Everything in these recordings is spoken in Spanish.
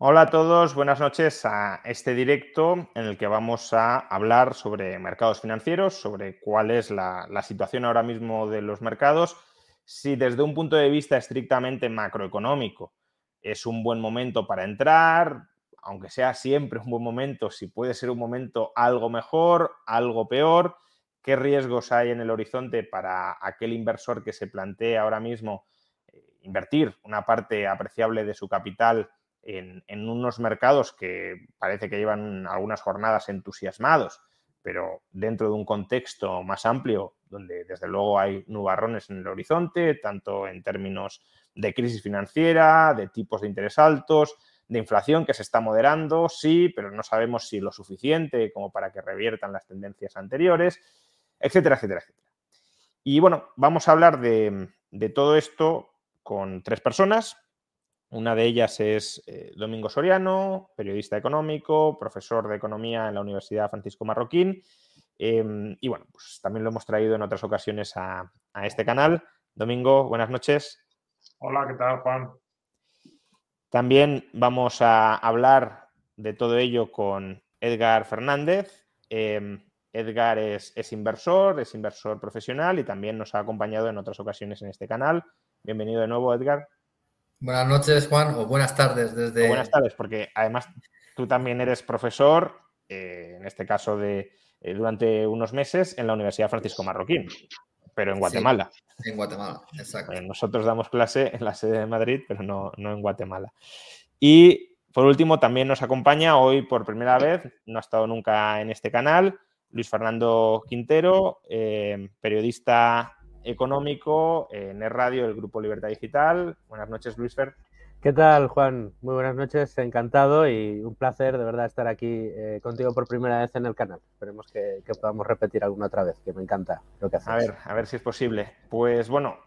Hola a todos, buenas noches a este directo en el que vamos a hablar sobre mercados financieros, sobre cuál es la, situación ahora mismo de los mercados, si desde un punto de vista estrictamente macroeconómico es un buen momento para entrar, aunque sea siempre un buen momento, si puede ser un momento algo mejor, algo peor, qué riesgos hay en el horizonte para aquel inversor que se plantea ahora mismo eh, invertir una parte apreciable de su capital en, unos mercados que parece que llevan algunas jornadas entusiasmados, pero dentro de un contexto más amplio, donde desde luego hay nubarrones en el horizonte, tanto en términos de crisis financiera, de tipos de interés altos, de inflación que se está moderando, sí, pero no sabemos si lo suficiente como para que reviertan las tendencias anteriores, etcétera, etcétera, etcétera. Y bueno, vamos a hablar de todo esto con tres personas. Una de ellas es eh, Domingo Soriano, periodista económico, profesor de economía en la Universidad Francisco Marroquín. Eh, y bueno, pues también lo hemos traído en otras ocasiones a, a este canal. Domingo, buenas noches. Hola, ¿qué tal, Juan? También vamos a hablar de todo ello con Edgar Fernández. Eh, Edgar es, es, inversor, es inversor profesional y también nos ha acompañado en otras ocasiones en este canal. Bienvenido de nuevo, Edgar. Buenas noches, Juan, o buenas tardes desde... O buenas tardes, porque además tú también eres profesor, eh, en este caso de eh, durante unos meses, en la Universidad Francisco Marroquín, pero en Guatemala. Sí, en Guatemala, exacto. Bueno, nosotros damos clase en la sede de Madrid, pero no, no en Guatemala. Y por último, también nos acompaña hoy por primera vez, no ha estado nunca en este canal, Luis Fernando Quintero, eh, periodista económico en el radio del Grupo Libertad Digital. Buenas noches, Luis Fer. ¿Qué tal, Juan? Muy buenas noches, encantado y un placer de verdad estar aquí eh, contigo por primera vez en el canal. Esperemos que, que, podamos repetir alguna otra vez, que me encanta lo que haces. A ver, a ver si es posible. Pues bueno,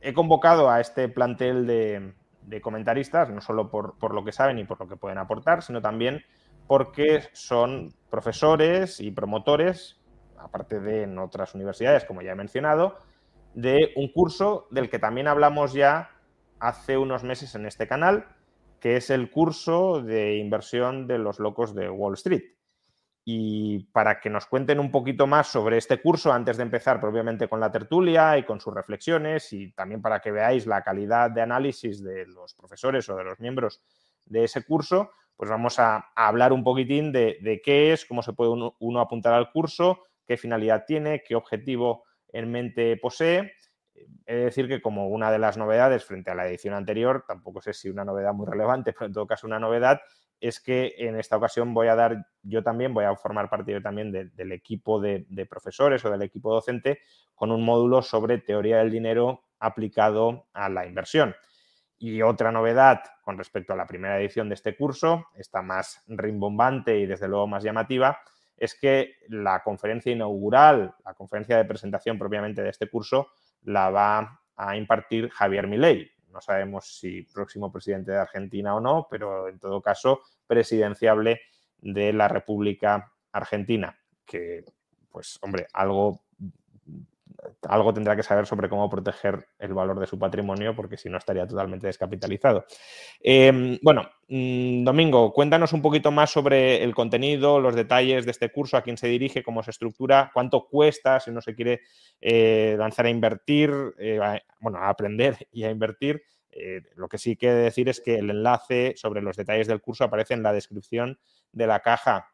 he convocado a este plantel de, de comentaristas, no solo por, por, lo que saben y por lo que pueden aportar, sino también porque son profesores y promotores, aparte de en otras universidades, como ya he mencionado, de un curso del que también hablamos ya hace unos meses en este canal, que es el curso de inversión de los locos de Wall Street. Y para que nos cuenten un poquito más sobre este curso, antes de empezar propiamente con la tertulia y con sus reflexiones, y también para que veáis la calidad de análisis de los profesores o de los miembros de ese curso, pues vamos a, hablar un poquitín de, de, qué es, cómo se puede uno, uno apuntar al curso, qué finalidad tiene, qué objetivo en mente posee. He de decir que como una de las novedades frente a la edición anterior, tampoco sé si una novedad muy relevante, pero en todo caso una novedad, es que en esta ocasión voy a dar, yo también voy a formar parte también de, del equipo de, de, profesores o del equipo docente con un módulo sobre teoría del dinero aplicado a la inversión. Y otra novedad con respecto a la primera edición de este curso, esta más rimbombante y desde luego más llamativa, es que la conferencia inaugural, la conferencia de presentación propiamente de este curso, la va a impartir Javier Milei. No sabemos si próximo presidente de Argentina o no, pero en todo caso presidenciable de la República Argentina, que, pues, hombre, algo algo tendrá que saber sobre cómo proteger el valor de su patrimonio, porque si no estaría totalmente descapitalizado. Eh, bueno, mmm, Domingo, cuéntanos un poquito más sobre el contenido, los detalles de este curso, a quién se dirige, cómo se estructura, cuánto cuesta si uno se quiere eh, lanzar a invertir, eh, a, bueno, a aprender y a invertir. Eh, lo que sí quiere decir es que el enlace sobre los detalles del curso aparece en la descripción de la caja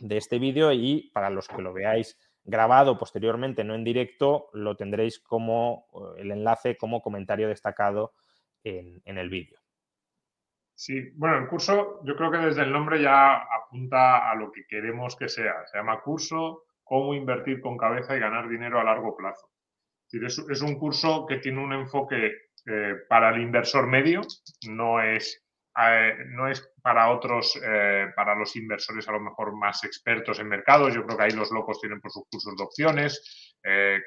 de este vídeo y para los que lo veáis grabado posteriormente, no en directo, lo tendréis como el enlace como comentario destacado en, el vídeo. Sí, bueno, el curso yo creo que desde el nombre ya apunta a lo que queremos que sea. Se llama curso Cómo invertir con cabeza y ganar dinero a largo plazo. Es un curso que tiene un enfoque eh, para el inversor medio, no es, eh, no es para otros, eh, para los inversores a lo mejor más expertos en mercados. Yo creo que ahí los locos tienen por sus cursos de opciones,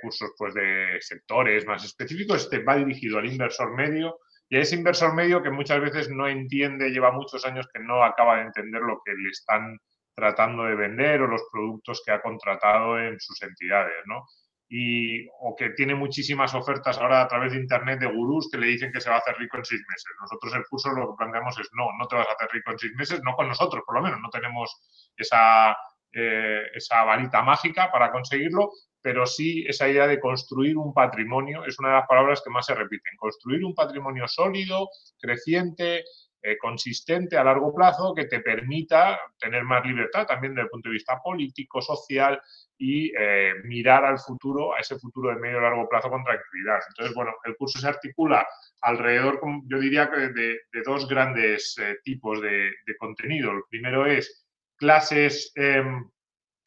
cursos pues de sectores más específicos. Este va dirigido al inversor medio y a ese inversor medio que muchas veces no entiende, lleva muchos años que no acaba de entender lo que le están tratando de vender o los productos que ha contratado en sus entidades, ¿no? Y, o que tiene muchísimas ofertas ahora a través de Internet de gurús que le dicen que se va a hacer rico en seis meses. Nosotros el curso lo que planteamos es no, no te vas a hacer rico en seis meses, no con nosotros por lo menos, no tenemos esa, eh, esa varita mágica para conseguirlo, pero sí esa idea de construir un patrimonio es una de las palabras que más se repiten. Construir un patrimonio sólido, creciente, eh, consistente a largo plazo que te permita tener más libertad también desde el punto de vista político, social y eh, mirar al futuro, a ese futuro de medio y largo plazo con tranquilidad. Entonces, bueno, el curso se articula alrededor, yo diría de, dos grandes eh, tipos de, contenido. El primero es clases em,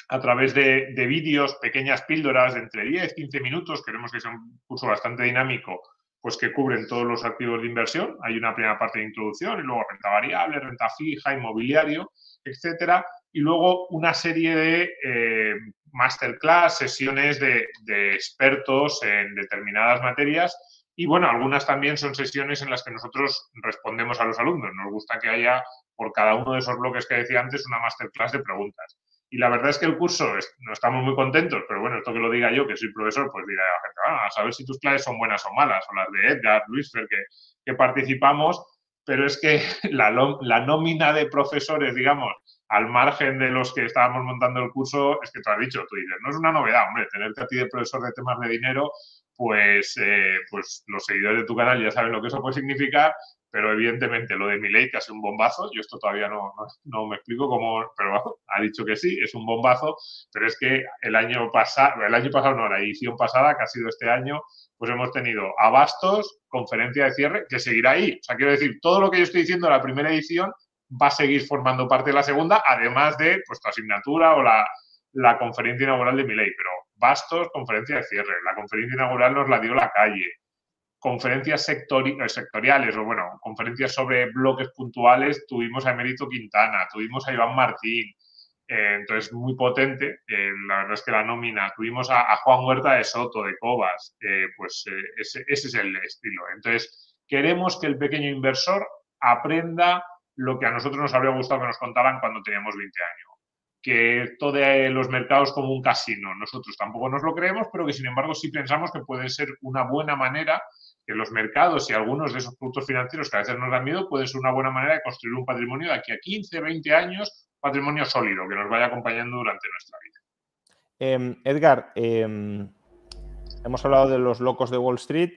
a través de, de vídeos, pequeñas píldoras de entre 10, 15 minutos. Queremos que sea un curso bastante dinámico pues que cubren todos los activos de inversión. Hay una primera parte de introducción y luego renta variable, renta fija, inmobiliario, etcétera. Y luego una serie de eh, masterclass, sesiones de, expertos en determinadas materias. Y bueno, algunas también son sesiones en las que nosotros respondemos a los alumnos. Nos gusta que haya por cada uno de esos bloques que decía antes una masterclass de preguntas. Y la verdad es que el curso no estamos muy contentos, pero bueno, esto que lo diga yo, que soy profesor, pues dirá la gente, ah, a saber si tus clases son buenas o malas, o las de Edgar, Luis Fer, que, que participamos, pero es que la, la nómina de profesores, digamos, al margen de los que estábamos montando el curso, es que tú has dicho, tú dices, no es una novedad, hombre, tenerte a ti de profesor de temas de dinero, pues, eh, pues los seguidores de tu canal ya saben lo que eso puede significar, pero evidentemente lo de Milei, que ha sido un bombazo, yo esto todavía no, no, me explico cómo, pero ha dicho que sí, es un bombazo, pero es que el año pasado, el año pasado no, la edición pasada, que ha sido este año, pues hemos tenido Abastos, conferencia de cierre, que seguirá ahí. O sea, quiero decir, todo lo que yo estoy diciendo en la primera edición va a seguir formando parte de la segunda, además de pues, tu asignatura o la, la conferencia inaugural de Milei, pero Bastos, conferencia de cierre, la conferencia inaugural nos la dio la calle, conferencias eh, sectoriales o, bueno, conferencias sobre bloques puntuales, tuvimos a Emérito Quintana, tuvimos a Iván Martín, eh, entonces muy potente, eh, la verdad es que la nómina, tuvimos a, Juan Huerta de Soto, de Cobas, pues ese, es el estilo. Entonces, queremos que el pequeño inversor aprenda lo que a nosotros nos habría gustado que nos contaran cuando teníamos 20 años que todos los mercados como un casino. Nosotros tampoco nos lo creemos, pero que sin embargo sí pensamos que puede ser una buena manera que los mercados y algunos de esos productos financieros que a veces nos dan miedo pueden ser una buena manera de construir un patrimonio de aquí a 15, 20 años, patrimonio sólido que nos vaya acompañando durante nuestra vida. Em, Edgar, em, hemos hablado de los locos de Wall Street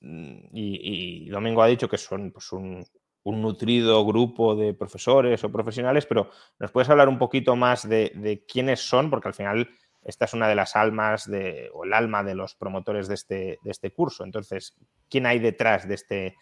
mm, y, Domingo ha dicho que son pues, un, nutrido grupo de profesores o profesionales, pero ¿nos puedes hablar un poquito más de, de quiénes son? Porque al final esta es una de las almas de, o el alma de los promotores de este, de este curso. Entonces, ¿quién hay detrás de este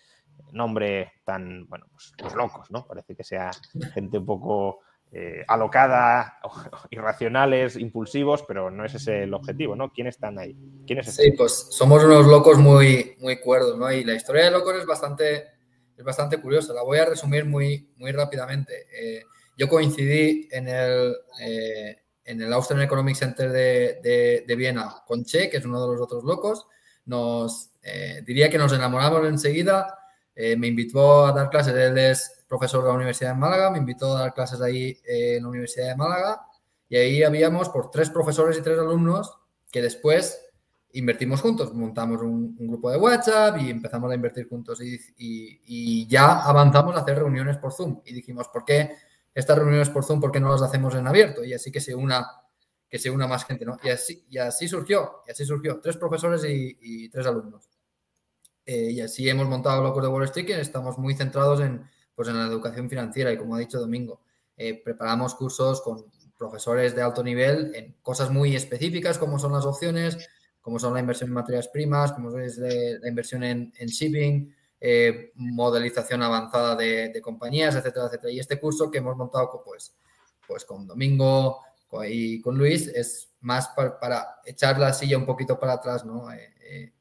nombre tan, bueno, pues, pues locos, ¿no? Parece que sea gente un poco eh, alocada, irracionales, impulsivos, pero no es ese el objetivo, ¿no? ¿Quiénes están ahí? ¿Quiénes sí, pues somos unos locos muy, muy cuerdos, ¿no? Y la historia de locos es bastante, es bastante curiosa. La voy a resumir muy, muy rápidamente. Eh, yo coincidí en el, eh, en el Austrian Economic Center de, de, Viena con Che, que es uno de los otros locos. Nos eh, diría que nos enamoramos enseguida. Eh, me invitó a dar clases, él es profesor de la Universidad de Málaga, me invitó a dar clases ahí eh, en la Universidad de Málaga y ahí habíamos por tres profesores y tres alumnos que después invertimos juntos, montamos un, grupo de WhatsApp y empezamos a invertir juntos y, y, ya avanzamos a hacer reuniones por Zoom y dijimos, ¿por qué? Estas reuniones por Zoom, ¿por qué no las hacemos en abierto? Y así que se una, que se una más gente, ¿no? Y así, y así surgió, y así surgió, tres profesores y, tres alumnos. Eh, y así hemos montado Locos de Wall Street, que estamos muy centrados en, pues, en la educación financiera y como ha dicho Domingo, eh, preparamos cursos con profesores de alto nivel en cosas muy específicas como son las opciones, como son la inversión en materias primas, como es la inversión en, en shipping, eh, modelización avanzada de, compañías, etcétera, etcétera. Y este curso que hemos montado pues, pues con Domingo y con Luis es más para, echar la silla un poquito para atrás, ¿no? Eh, eh,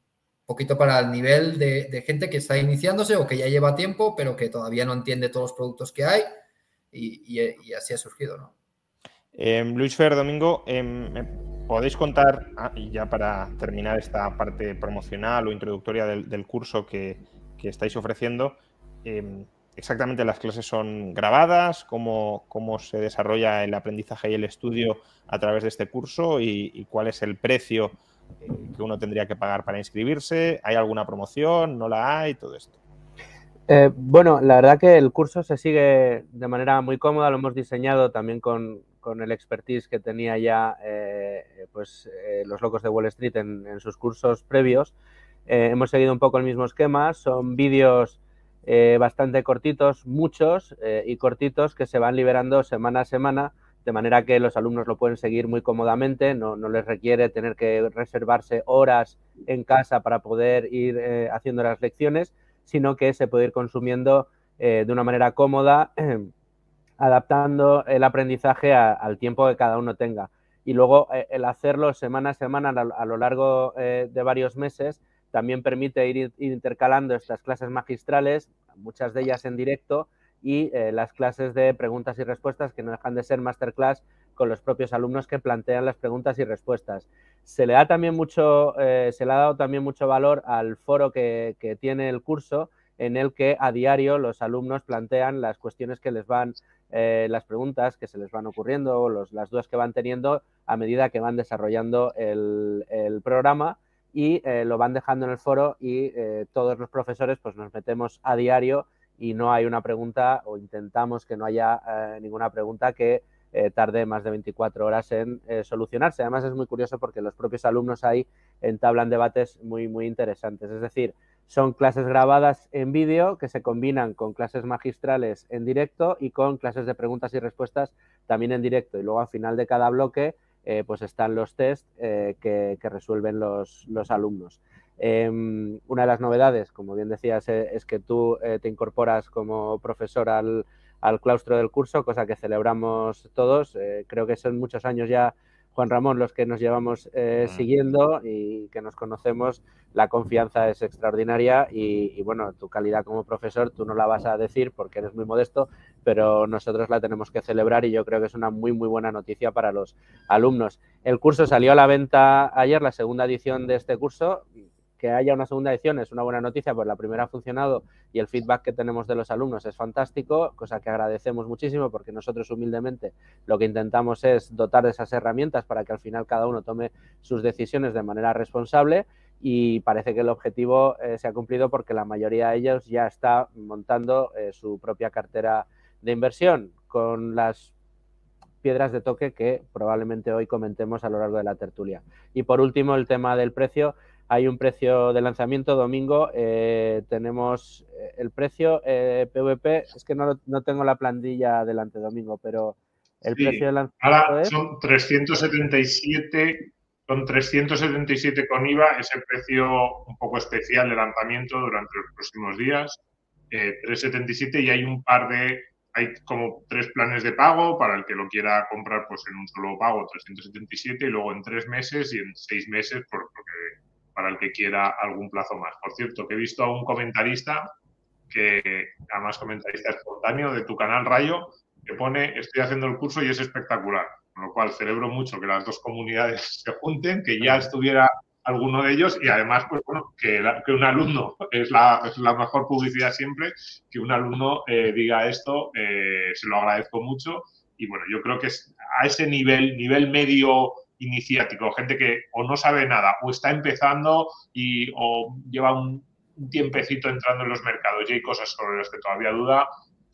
poquito para el nivel de, gente que está iniciándose o que ya lleva tiempo, pero que todavía no entiende todos los productos que hay y, así ha surgido, ¿no? Em, Luis Fer, Domingo, em, ¿podéis contar, ah, y ya para terminar esta parte promocional o introductoria del, curso que, estáis ofreciendo, em, exactamente las clases son grabadas, cómo, cómo, se desarrolla el aprendizaje y el estudio a través de este curso y cuál es el precio eh, que uno tendría que pagar para inscribirse? ¿Hay alguna promoción? ¿No la hay? Todo esto. Eh, bueno, la verdad que el curso se sigue de manera muy cómoda, lo hemos diseñado también con, el expertise que tenía ya eh, pues, los locos de Wall Street en, sus cursos previos. Hemos seguido un poco el mismo esquema, son vídeos bastante cortitos, muchos y cortitos que se van liberando semana a semana de manera que los alumnos lo pueden seguir muy cómodamente, no, les requiere tener que reservarse horas en casa para poder ir eh, haciendo las lecciones, sino que se puede ir consumiendo eh, de una manera cómoda, adaptando el aprendizaje al tiempo que cada uno tenga. Y luego eh, el hacerlo semana a semana a, lo largo de varios meses también permite ir intercalando estas clases magistrales, muchas de ellas en directo, y eh, las clases de preguntas y respuestas que no dejan de ser masterclass con los propios alumnos que plantean las preguntas y respuestas. Se le da también mucho, eh, se le ha dado también mucho valor al foro que, tiene el curso, en el que a diario los alumnos plantean las cuestiones que les van, eh, las preguntas que se les van ocurriendo o las dudas que van teniendo a medida que van desarrollando el programa y lo van dejando en el foro y todos los profesores pues nos metemos a diario y no hay una pregunta o intentamos que no haya eh, ninguna pregunta que eh, tarde más de 24 horas en eh, solucionarse. Además es muy curioso porque los propios alumnos ahí entablan debates muy, muy interesantes. Es decir, son clases grabadas en vídeo que se combinan con clases magistrales en directo y con clases de preguntas y respuestas también en directo. Y luego al final de cada bloque pues están los test que, resuelven los, los alumnos. Em, una de las novedades, como bien decías, eh, es que tú eh, te incorporas como profesor al, claustro del curso, cosa que celebramos todos. Eh, creo que son muchos años ya, Juan Ramón, los que nos llevamos siguiendo y que nos conocemos. La confianza es extraordinaria y, y, bueno, tu calidad como profesor tú no la vas a decir porque eres muy modesto, pero nosotros la tenemos que celebrar y yo creo que es una muy, muy buena noticia para los alumnos. El curso salió a la venta ayer, la segunda edición de este curso que haya una segunda edición es una buena noticia, pues la primera ha funcionado y el feedback que tenemos de los alumnos es fantástico, cosa que agradecemos muchísimo porque nosotros humildemente lo que intentamos es dotar de esas herramientas para que al final cada uno tome sus decisiones de manera responsable y parece que el objetivo eh, se ha cumplido porque la mayoría de ellos ya está montando eh, su propia cartera de inversión con las piedras de toque que probablemente hoy comentemos a lo largo de la tertulia. Y por último, el tema del precio. Hay un precio de lanzamiento domingo. Eh, tenemos eh, el precio PVP. Eh, es que no, no, tengo la plantilla delante domingo, pero el precio de lanzamiento ahora son 377 son 377 con IVA, es el precio un poco especial de lanzamiento durante los próximos días. 377 y hay un par de hay como tres planes de pago para el que lo quiera comprar pues en un solo pago 377 y luego en tres meses y en seis meses por, porque para el que quiera algún plazo más. Por cierto, que he visto a un comentarista, que además comentarista espontáneo de tu canal Rayo, que pone estoy haciendo el curso y es espectacular. Con lo cual celebro mucho que las dos comunidades se junten, que ya estuviera alguno de ellos y además, pues bueno, que, un alumno es la, es la, mejor publicidad siempre, que un alumno eh, diga esto, eh, se lo agradezco mucho y bueno, yo creo que es a ese nivel, nivel medio iniciático, gente que o no sabe nada o está empezando y o lleva un, tiempecito entrando en los mercados y hay cosas sobre las que todavía duda,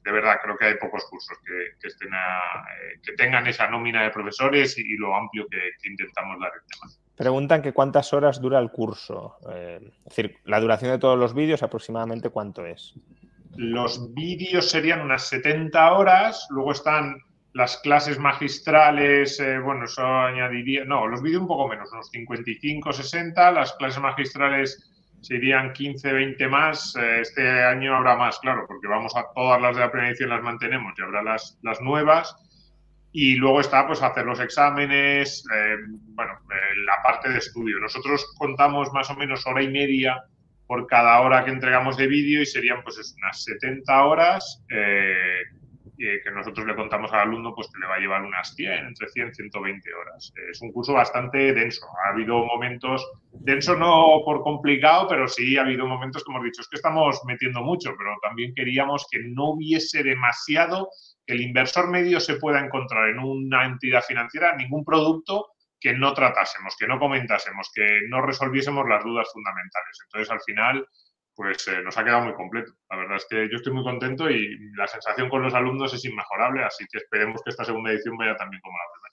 de verdad creo que hay pocos cursos que, estén eh, que tengan esa nómina de profesores y, lo amplio que, intentamos dar el tema. Preguntan que cuántas horas dura el curso. Eh, es decir, la duración de todos los vídeos aproximadamente cuánto es. Los vídeos serían unas 70 horas, luego están las clases magistrales, eh, bueno, eso añadiría, no, los vídeos un poco menos, unos 55, 60, las clases magistrales serían 15, 20 más, eh, este año habrá más, claro, porque vamos a todas las de la las mantenemos y habrá las, las nuevas. Y luego está pues hacer los exámenes, eh, bueno, la parte de estudio. Nosotros contamos más o menos hora y media por cada hora que entregamos de vídeo y serían pues unas 70 horas eh, que nosotros le contamos al alumno pues que le va a llevar unas 100, entre 100 y 120 horas. Es un curso bastante denso. Ha habido momentos, denso no por complicado, pero sí ha habido momentos que hemos dicho, es que estamos metiendo mucho, pero también queríamos que no hubiese demasiado, que el inversor medio se pueda encontrar en una entidad financiera ningún producto que no tratásemos, que no comentásemos, que no resolviésemos las dudas fundamentales. Entonces, al final, pues eh, nos ha quedado muy completo. La verdad es que yo estoy muy contento y la sensación con los alumnos es inmejorable, así que esperemos que esta segunda edición vaya también como la primera.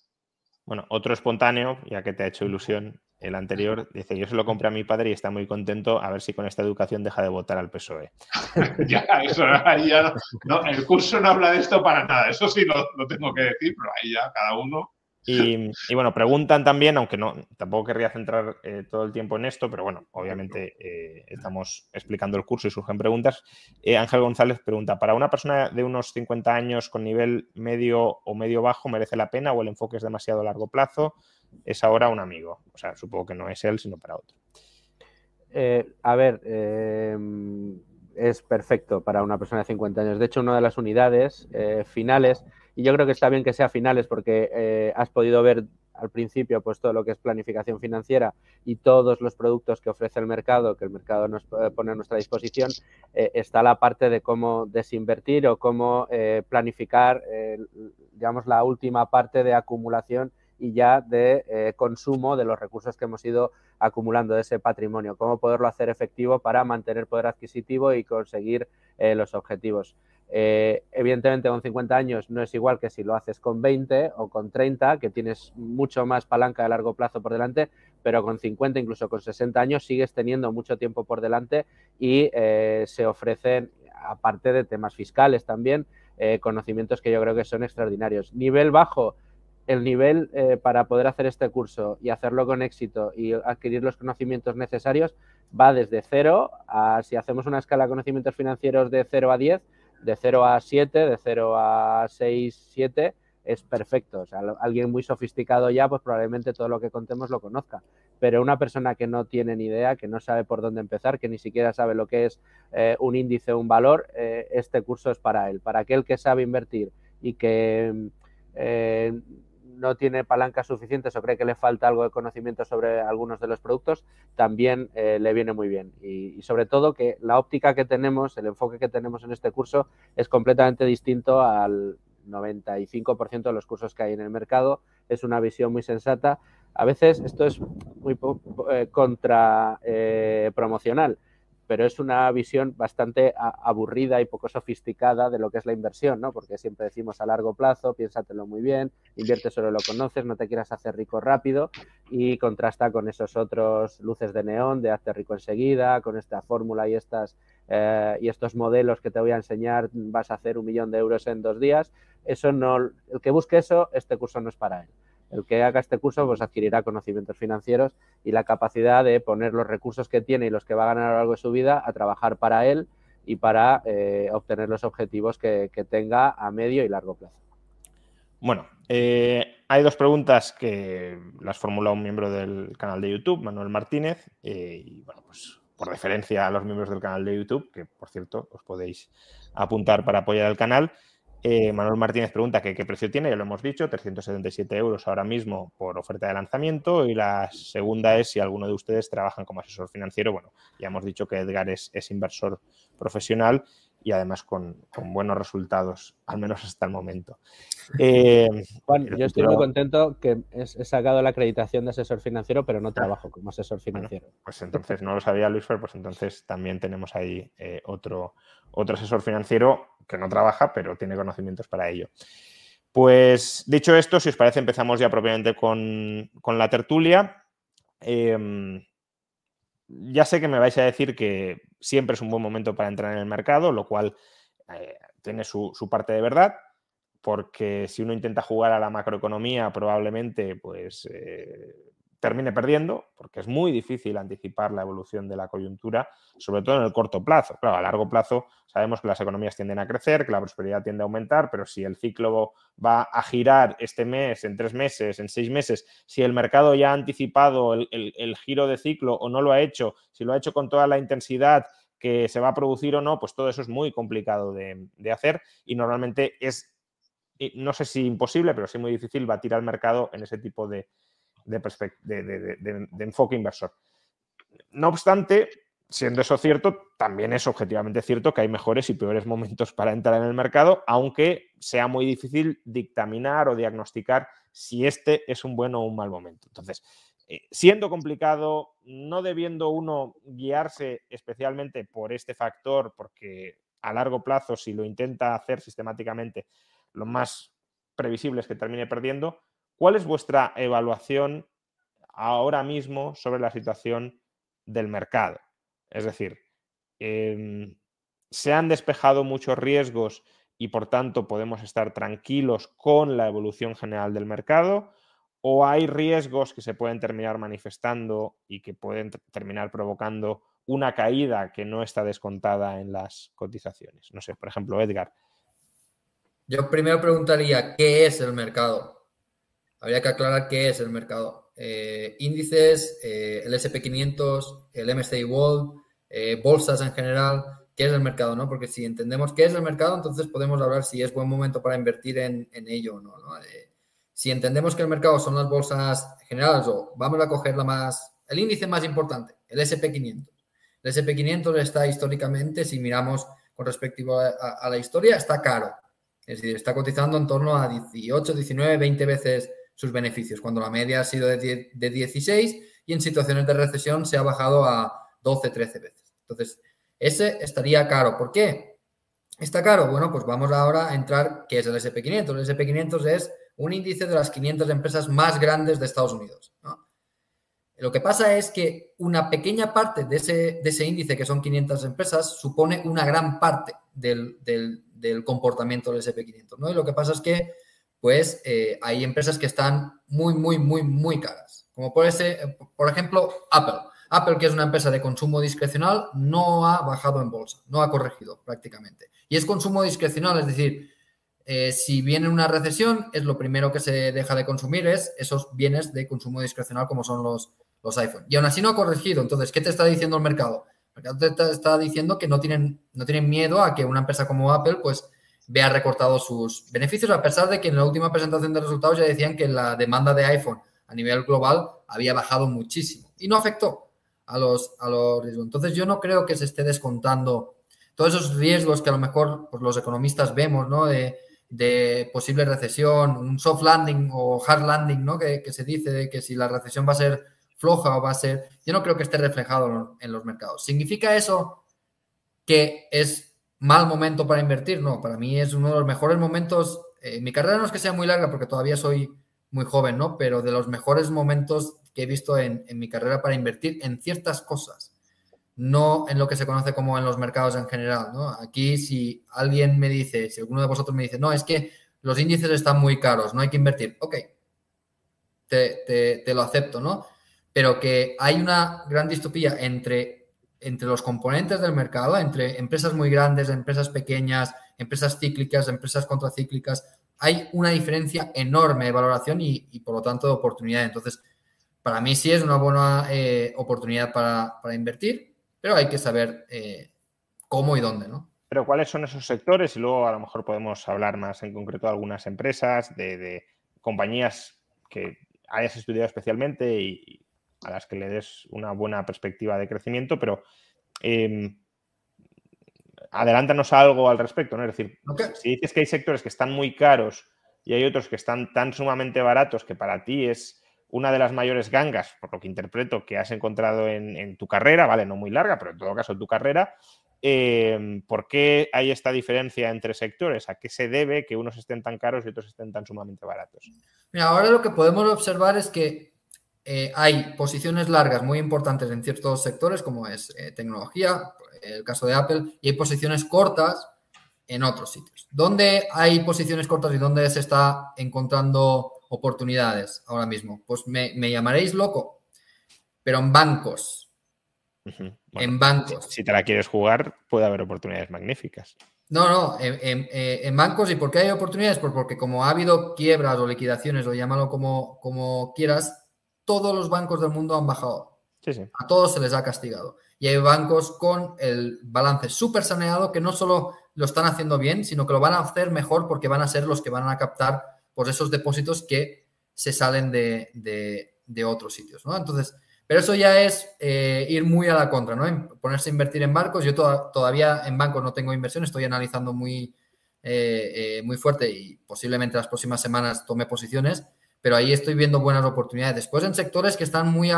Bueno, otro espontáneo, ya que te ha hecho ilusión el anterior, dice, yo se lo compré a mi padre y está muy contento, a ver si con esta educación deja de votar al PSOE. ya, eso, ya no, el curso no habla de esto para nada, eso sí lo, lo tengo que decir, pero ahí ya cada uno y, bueno, preguntan también, aunque no, tampoco querría centrar eh, todo el tiempo en esto, pero bueno, obviamente eh, estamos explicando el curso y surgen preguntas. Eh, Ángel González pregunta, ¿para una persona de unos 50 años con nivel medio o medio bajo merece la pena o el enfoque es demasiado largo plazo? Es ahora un amigo. O sea, supongo que no es él, sino para otro. a ver, es perfecto para una persona de 50 años. De hecho, una de las unidades finales y yo creo que está bien que sea finales porque eh, has podido ver al principio pues todo lo que es planificación financiera y todos los productos que ofrece el mercado, que el mercado nos pone a nuestra disposición, eh, está la parte de cómo desinvertir o cómo eh, planificar, digamos, la última parte de acumulación y ya de consumo de los recursos que hemos ido acumulando de ese patrimonio, cómo poderlo hacer efectivo para mantener poder adquisitivo y conseguir los objetivos. Eh, evidentemente con 50 años no es igual que si lo haces con 20 o con 30, que tienes mucho más palanca de largo plazo por delante, pero con 50, incluso con 60 años, sigues teniendo mucho tiempo por delante y eh, se ofrecen, aparte de temas fiscales también, eh, conocimientos que yo creo que son extraordinarios. Nivel bajo, el nivel para poder hacer este curso y hacerlo con éxito y adquirir los conocimientos necesarios va desde 0 a, si hacemos una escala de conocimientos financieros de 0 a 10, de 0 a 7, de 0 a 6, 7, es perfecto. O sea, alguien muy sofisticado ya, pues probablemente todo lo que contemos lo conozca. Pero una persona que no tiene ni idea, que no sabe por dónde empezar, que ni siquiera sabe lo que es eh, un índice o un valor, eh, este curso es para él. Para aquel que sabe invertir y que eh, no tiene palancas suficientes o cree que le falta algo de conocimiento sobre algunos de los productos, también eh, le viene muy bien. Y, sobre todo que la óptica que tenemos, el enfoque que tenemos en este curso es completamente distinto al 95% de los cursos que hay en el mercado. Es una visión muy sensata. A veces esto es muy eh, contra eh, promocional pero es una visión bastante aburrida y poco sofisticada de lo que es la inversión, ¿no? Porque siempre decimos a largo plazo, piénsatelo muy bien, invierte solo lo conoces, no te quieras hacer rico rápido y contrasta con esos otros luces de neón de hazte rico enseguida, con esta fórmula y estas eh, y estos modelos que te voy a enseñar, vas a hacer un millón de euros en dos días. Eso no, el que busque eso, este curso no es para él el que haga este curso pues adquirirá conocimientos financieros y la capacidad de poner los recursos que tiene y los que va a ganar a lo largo de su vida a trabajar para él y para eh, obtener los objetivos que, tenga a medio y largo plazo. Bueno, eh, hay dos preguntas que las formula un miembro del canal de YouTube, Manuel Martínez, eh, y bueno, pues por referencia a los miembros del canal de YouTube, que por cierto os podéis apuntar para apoyar el canal. Eh, Manuel Martínez pregunta qué precio tiene, ya lo hemos dicho, 377 euros ahora mismo por oferta de lanzamiento. Y la segunda es si alguno de ustedes trabajan como asesor financiero. Bueno, ya hemos dicho que Edgar es, inversor profesional y además con, buenos resultados, al menos hasta el momento. Eh, Juan, yo estoy muy contento que he, sacado la acreditación de asesor financiero, pero no trabajo como asesor financiero. pues entonces no lo sabía Luis Fer, pues entonces también tenemos ahí eh, otro, otro asesor financiero que no trabaja, pero tiene conocimientos para ello. Pues dicho esto, si os parece, empezamos ya propiamente con, la tertulia. Em, ya sé que me vais a decir que siempre es un buen momento para entrar en el mercado, lo cual eh, tiene su, parte de verdad, porque si uno intenta jugar a la macroeconomía, probablemente pues termine perdiendo, porque es muy difícil anticipar la evolución de la coyuntura, sobre todo en el corto plazo. Claro, a largo plazo sabemos que las economías tienden a crecer, que la prosperidad tiende a aumentar, pero si el ciclo va a girar este mes, en tres meses, en seis meses, si el mercado ya ha anticipado el, giro de ciclo o no lo ha hecho, si lo ha hecho con toda la intensidad que se va a producir o no, pues todo eso es muy complicado de, de hacer y normalmente es, no sé si imposible, pero sí muy difícil batir al mercado en ese tipo de, de, enfoque inversor. No obstante, siendo eso cierto, también es objetivamente cierto que hay mejores y peores momentos para entrar en el mercado, aunque sea muy difícil dictaminar o diagnosticar si este es un buen o un mal momento. Entonces, eh, siendo complicado, no debiendo uno guiarse especialmente por este factor, porque a largo plazo, si lo intenta hacer sistemáticamente, lo más previsible es que termine perdiendo, ¿Cuál es vuestra evaluación ahora mismo sobre la situación del mercado? Es decir, em, ¿se han despejado muchos riesgos y por tanto podemos estar tranquilos con la evolución general del mercado? ¿O hay riesgos que se pueden terminar manifestando y que pueden terminar provocando una caída que no está descontada en las cotizaciones? No sé, por ejemplo, Edgar. Yo primero preguntaría, ¿qué es el mercado? Habría que aclarar qué es el mercado. Eh, índices, eh, el SP500, el MSCI World, eh, bolsas en general, qué es el mercado, ¿no? Porque si entendemos qué es el mercado, entonces podemos hablar si es buen momento para invertir en, ello o no, si entendemos que el mercado son las bolsas generales o vamos a coger la más, el índice más importante, el SP500. El SP500 está históricamente, si miramos con respecto a, a la historia, está caro. Es decir, está cotizando en torno a 18, 19, 20 veces sus beneficios, cuando la media ha sido de, 16 y en situaciones de recesión se ha bajado a 12, 13 veces. Entonces, ese estaría caro. ¿Por qué? ¿Está caro? Bueno, pues vamos ahora a entrar, ¿qué es el SP500? El SP500 es un índice de las 500 empresas más grandes de Estados Unidos. Lo que pasa es que una pequeña parte de ese, de ese índice, que son 500 empresas, supone una gran parte del, del comportamiento del SP500. ¿no? Y lo que pasa es que pues eh, hay empresas que están muy, muy, muy, muy caras. Como por, ese, por ejemplo, Apple. Apple, que es una empresa de consumo discrecional, no ha bajado en bolsa, no ha corregido prácticamente. Y es consumo discrecional, es decir, eh, si viene una recesión, es lo primero que se deja de consumir, es esos bienes de consumo discrecional como son los, los iPhone. Y aún así no ha corregido. Entonces, ¿qué te está diciendo el mercado? El mercado te está diciendo que no tienen, no tienen miedo a que una empresa como Apple, pues, vea recortado sus beneficios, a pesar de que en la última presentación de resultados ya decían que la demanda de iPhone a nivel global había bajado muchísimo y no afectó a los, a los riesgos. Entonces yo no creo que se esté descontando todos esos riesgos que a lo mejor pues, los economistas vemos, ¿no? De, posible recesión, un soft landing o hard landing, ¿no? Que, que, se dice de que si la recesión va a ser floja o va a ser... Yo no creo que esté reflejado en los mercados. ¿Significa eso que es mal momento para invertir, no, para mí es uno de los mejores momentos. Eh, mi carrera no es que sea muy larga porque todavía soy muy joven, ¿no? Pero de los mejores momentos que he visto en, mi carrera para invertir en ciertas cosas, no en lo que se conoce como en los mercados en general, ¿no? Aquí si alguien me dice, si alguno de vosotros me dice, no, es que los índices están muy caros, no hay que invertir, ok, te, te lo acepto, ¿no? Pero que hay una gran distopía entre entre los componentes del mercado, entre empresas muy grandes, empresas pequeñas, empresas cíclicas, empresas contracíclicas, hay una diferencia enorme de valoración y, por lo tanto de oportunidad. Entonces, para mí sí es una buena eh, oportunidad para, invertir, pero hay que saber eh, cómo y dónde. Pero ¿cuáles son esos sectores? Y luego a lo mejor podemos hablar más en concreto de algunas empresas, de, compañías que hayas estudiado especialmente y, a las que le des una buena perspectiva de crecimiento, pero eh, adelántanos algo al respecto, ¿no? Es decir, si dices que hay sectores que están muy caros y hay otros que están tan sumamente baratos que para ti es una de las mayores gangas, por lo que interpreto, que has encontrado en, tu carrera, ¿vale? No muy larga, pero en todo caso tu carrera. Em, ¿Por qué hay esta diferencia entre sectores? ¿A qué se debe que unos estén tan caros y otros estén tan sumamente baratos? Mira, ahora lo que podemos observar es que eh, hay posiciones largas muy importantes en ciertos sectores, como es eh, tecnología, el caso de Apple, y hay posiciones cortas en otros sitios. ¿Dónde hay posiciones cortas y dónde se está encontrando oportunidades ahora mismo. Pues me, llamaréis loco, pero en bancos. en bancos. Si te la quieres jugar, puede haber oportunidades magníficas. No, no, en, bancos. ¿Y por qué hay oportunidades? Pues porque como ha habido quiebras o liquidaciones, o llámalo como, como quieras, todos los bancos del mundo han bajado. A todos se les ha castigado. Y hay bancos con el balance súper saneado que no solo lo están haciendo bien, sino que lo van a hacer mejor porque van a ser los que van a captar pues, esos depósitos que se salen de, de, otros sitios. ¿no? Entonces, pero eso ya es eh, ir muy a la contra, ¿no? Ponerse a invertir en barcos. Yo todavía en bancos no tengo inversión, estoy analizando muy, eh, eh, muy fuerte y posiblemente las próximas semanas tome posiciones, pero ahí estoy viendo buenas oportunidades. Después en sectores que están muy...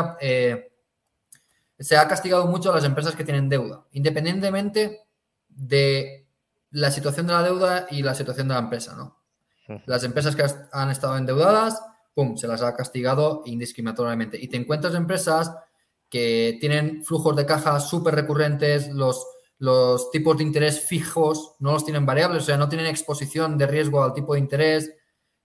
se ha castigado mucho a las empresas que tienen deuda, independientemente de la situación de la deuda y la situación de la empresa, ¿no? Las empresas que han estado endeudadas ¡pum!, se las ha castigado indiscriminatoriamente. Y te encuentras empresas que tienen flujos de caja súper recurrentes, los, los tipos de interés fijos no los tienen variables, o sea, no tienen exposición de riesgo al tipo de interés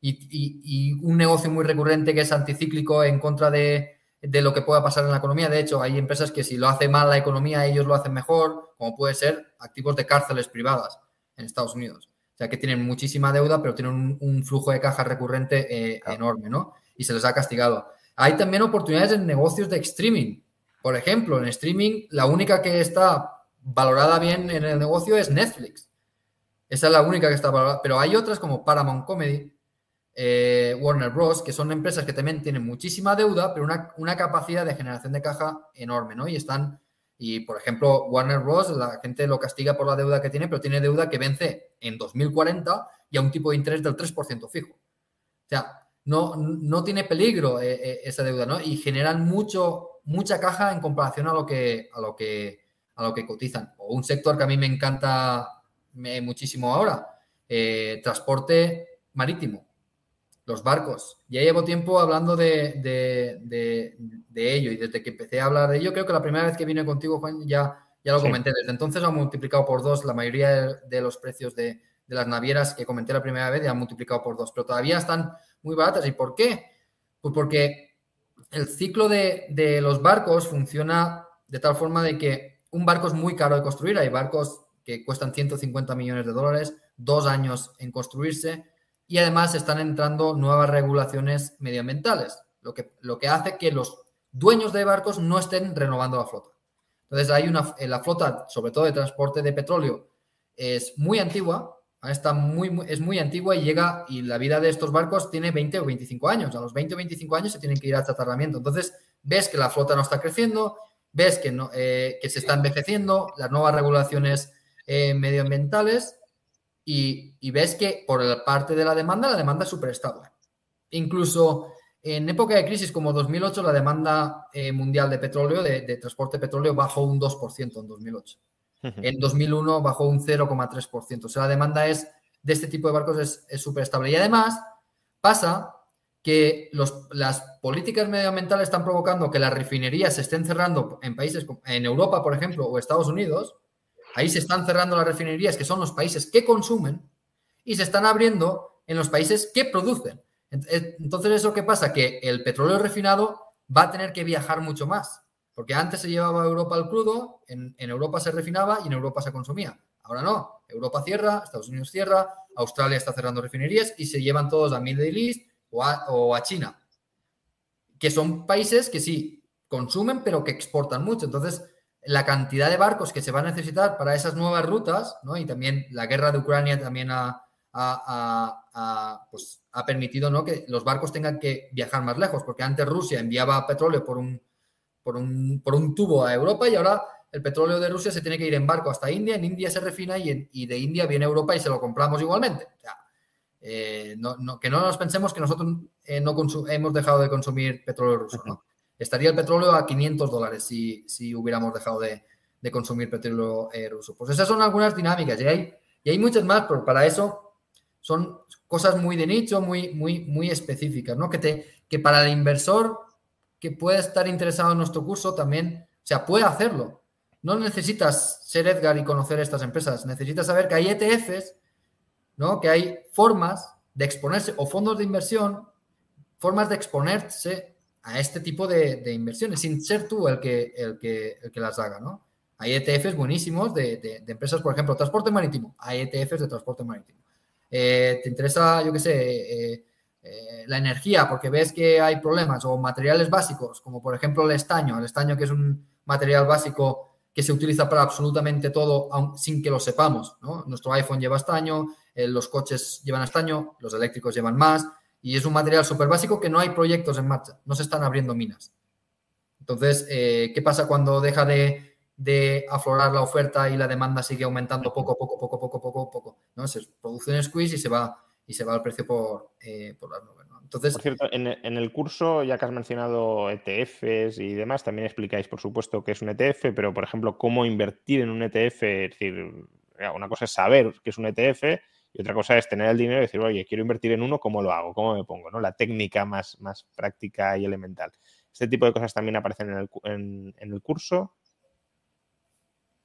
y, un negocio muy recurrente que es anticíclico en contra de, de, lo que pueda pasar en la economía. De hecho, hay empresas que si lo hace mal la economía, ellos lo hacen mejor, como puede ser activos de cárceles privadas en Estados Unidos. O sea, que tienen muchísima deuda, pero tienen un, flujo de caja recurrente eh, enorme, ¿no? Y se les ha castigado. Hay también oportunidades en negocios de streaming. Por ejemplo, en streaming, la única que está valorada bien en el negocio es Netflix. Esa es la única que está valorada. Pero hay otras como Paramount Comedy, eh, Warner Bros., que son empresas que también tienen muchísima deuda, pero una, capacidad de generación de caja enorme, ¿no? Y están y, por ejemplo, Warner Bros., la gente lo castiga por la deuda que tiene, pero tiene deuda que vence en 2040 y a un tipo de interés del 3% fijo. O sea, no, no tiene peligro eh, eh, esa deuda, ¿no? Y generan mucho, mucha caja en comparación a lo que, a lo que, a lo que cotizan. O un sector que a mí me encanta muchísimo ahora, transporte marítimo los barcos. Ya llevo tiempo hablando de, ello y desde que empecé a hablar de ello, creo que la primera vez que vine contigo, Juan, ya, ya lo comenté. Desde entonces ha multiplicado por dos la mayoría de, los precios de, las navieras que comenté la primera vez, ya han multiplicado por dos, pero todavía están muy baratas. ¿Y por qué? Pues porque el ciclo de, los barcos funciona de tal forma de que un barco es muy caro de construir. Hay barcos que cuestan 150 millones de dólares, dos años en construirse y además están entrando nuevas regulaciones medioambientales, lo que, lo que hace que los dueños de barcos no estén renovando la flota. Entonces, hay una, la flota, sobre todo de transporte de petróleo, es muy antigua, está muy, es muy antigua y llega, y la vida de estos barcos tiene 20 o 25 años. A los 20 o 25 años se tienen que ir a tratamiento. Entonces, ves que la flota no está creciendo, ves que, no, eh, que se está envejeciendo, las nuevas regulaciones eh, medioambientales y, ves que por la parte de la demanda, la demanda es súper estable. Incluso en época de crisis como 2008, la demanda eh, mundial de petróleo, de, transporte de petróleo, bajó un 2% en 2008. En 2001 bajó un 0,3%. O sea, la demanda es, de este tipo de barcos es súper estable. Y además pasa que las políticas medioambientales están provocando que las refinerías se estén cerrando en países, en Europa, por ejemplo, o Estados Unidos, Ahí se están cerrando las refinerías, que son los países que consumen, y se están abriendo en los países que producen. Entonces, ¿eso qué pasa? Que el petróleo refinado va a tener que viajar mucho más, porque antes se llevaba a Europa el crudo, en, Europa se refinaba y en Europa se consumía. Ahora no, Europa cierra, Estados Unidos cierra, Australia está cerrando refinerías y se llevan todos a Middle East o a, o a China, que son países que sí consumen, pero que exportan mucho. Entonces, la cantidad de barcos que se va a necesitar para esas nuevas rutas, ¿no? Y también la guerra de Ucrania también ha, pues, ha permitido ¿no? que los barcos tengan que viajar más lejos, porque antes Rusia enviaba petróleo por un, por un, por un tubo a Europa y ahora el petróleo de Rusia se tiene que ir en barco hasta India, en India se refina y, y de India viene a Europa y se lo compramos igualmente. Eh, que no nos pensemos que nosotros eh, no hemos dejado de consumir petróleo ruso, ¿no? Estaría el petróleo a 500 dólares si, si hubiéramos dejado de, de consumir petróleo eh, ruso. Pues esas son algunas dinámicas y hay, y hay muchas más, pero para eso son cosas muy de nicho, muy, muy, muy específicas, ¿no? Que, te, que para el inversor que pueda estar interesado en nuestro curso también, o sea, puede hacerlo. No necesitas ser Edgar y conocer estas empresas, necesitas saber que hay ETFs, ¿no? Que hay formas de exponerse o fondos de inversión formas de exponerse a este tipo de, inversiones, sin ser tú el que, el que, el que las haga, ¿no? Hay ETFs buenísimos de, empresas, por ejemplo, transporte marítimo. Hay ETFs de transporte marítimo. Eh, ¿Te interesa, yo qué sé, eh, eh, la energía porque ves que hay problemas o materiales básicos, como por ejemplo el estaño, el estaño que es un material básico que se utiliza para absolutamente todo sin que lo sepamos. Nuestro iPhone lleva estaño, los coches llevan estaño, los eléctricos llevan más y es un material súper básico que no hay proyectos en marcha, no se están abriendo minas. Entonces, ¿qué pasa cuando deja de, de aflorar la oferta y la demanda sigue aumentando poco, poco, poco, poco, poco, poco, ¿no? Se produce un squeeze y se va, y se va el precio por, eh, por las nubes, Entonces, por cierto, en, el curso, ya que has mencionado ETFs y demás, también explicáis, por supuesto, qué es un ETF, pero, por ejemplo, cómo invertir en un ETF, es decir, una cosa es saber qué es un ETF y otra cosa es tener el dinero y decir, oye, quiero invertir en uno, ¿cómo lo hago? ¿Cómo me pongo? ¿no? La técnica más, más práctica y elemental. Este tipo de cosas también aparecen en el, en el curso.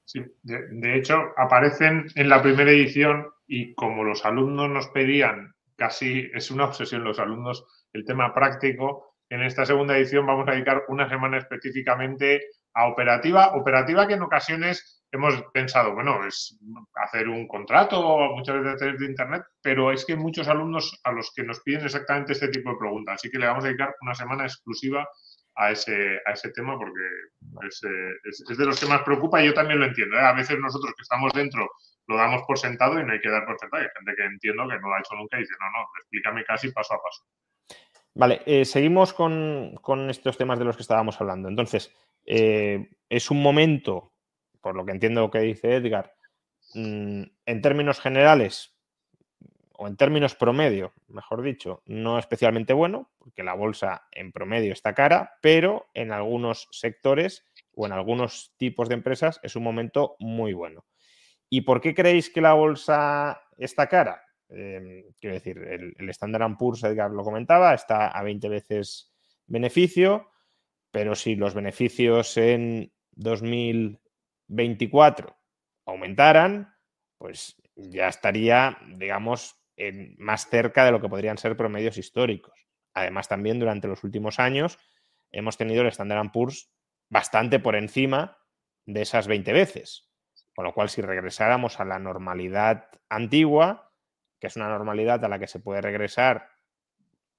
Sí, de, hecho, aparecen en la primera edición y como los alumnos nos pedían, casi es una obsesión los alumnos, el tema práctico, en esta segunda edición vamos a dedicar una semana específicamente a operativa, operativa que en ocasiones hemos pensado, bueno, es hacer un contrato muchas veces a través de Internet, pero es que muchos alumnos a los que nos piden exactamente este tipo de preguntas, así que le vamos a dedicar una semana exclusiva a ese, a ese tema porque es, es, de los que más preocupa y yo también lo entiendo. ¿eh? A veces nosotros que estamos dentro lo damos por sentado y no hay que dar por sentado. Hay gente que entiendo que no lo ha hecho nunca y dice, no, no, explícame casi paso a paso. Vale, eh, seguimos con, estos temas de los que estábamos hablando. Entonces, eh, es un momento, por lo que entiendo que dice Edgar, mm, en términos generales, o en términos promedio, mejor dicho, no especialmente bueno, porque la bolsa en promedio está cara, pero en algunos sectores o en algunos tipos de empresas es un momento muy bueno. ¿Y por qué creéis que la bolsa está cara? Em, quiero decir, el, Standard Poor's, Edgar lo comentaba, está a 20 veces beneficio, pero si los beneficios en 2024 aumentaran, pues ya estaría, digamos, más cerca de lo que podrían ser promedios históricos. Además, también durante los últimos años hemos tenido el Standard Poor's bastante por encima de esas 20 veces. Con lo cual, si regresáramos a la normalidad antigua, que es una normalidad a la que se puede regresar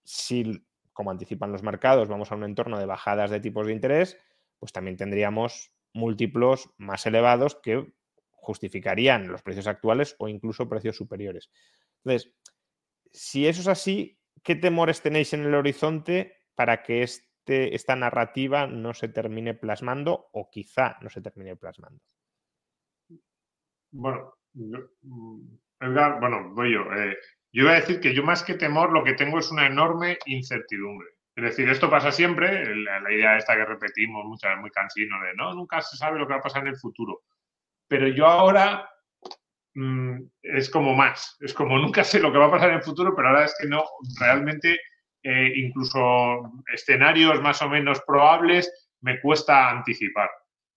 si, como anticipan los mercados, vamos a un entorno de bajadas de tipos de interés, pues también tendríamos múltiplos más elevados que justificarían los precios actuales o incluso precios superiores. Entonces, si eso es así, ¿qué temores tenéis en el horizonte para que este, esta narrativa no se termine plasmando o quizá no se termine plasmando? Bueno, mm, Edgar, bueno, voy yo. Eh, yo iba a decir que yo más que temor lo que tengo es una enorme incertidumbre. Es decir, esto pasa siempre, la, idea esta que repetimos muchas veces muy cansino de no, nunca se sabe lo que va a pasar en el futuro. Pero yo ahora Mm, es como más, es como nunca sé lo que va a pasar en el futuro, pero ahora es que no, realmente eh, incluso escenarios más o menos probables me cuesta anticipar.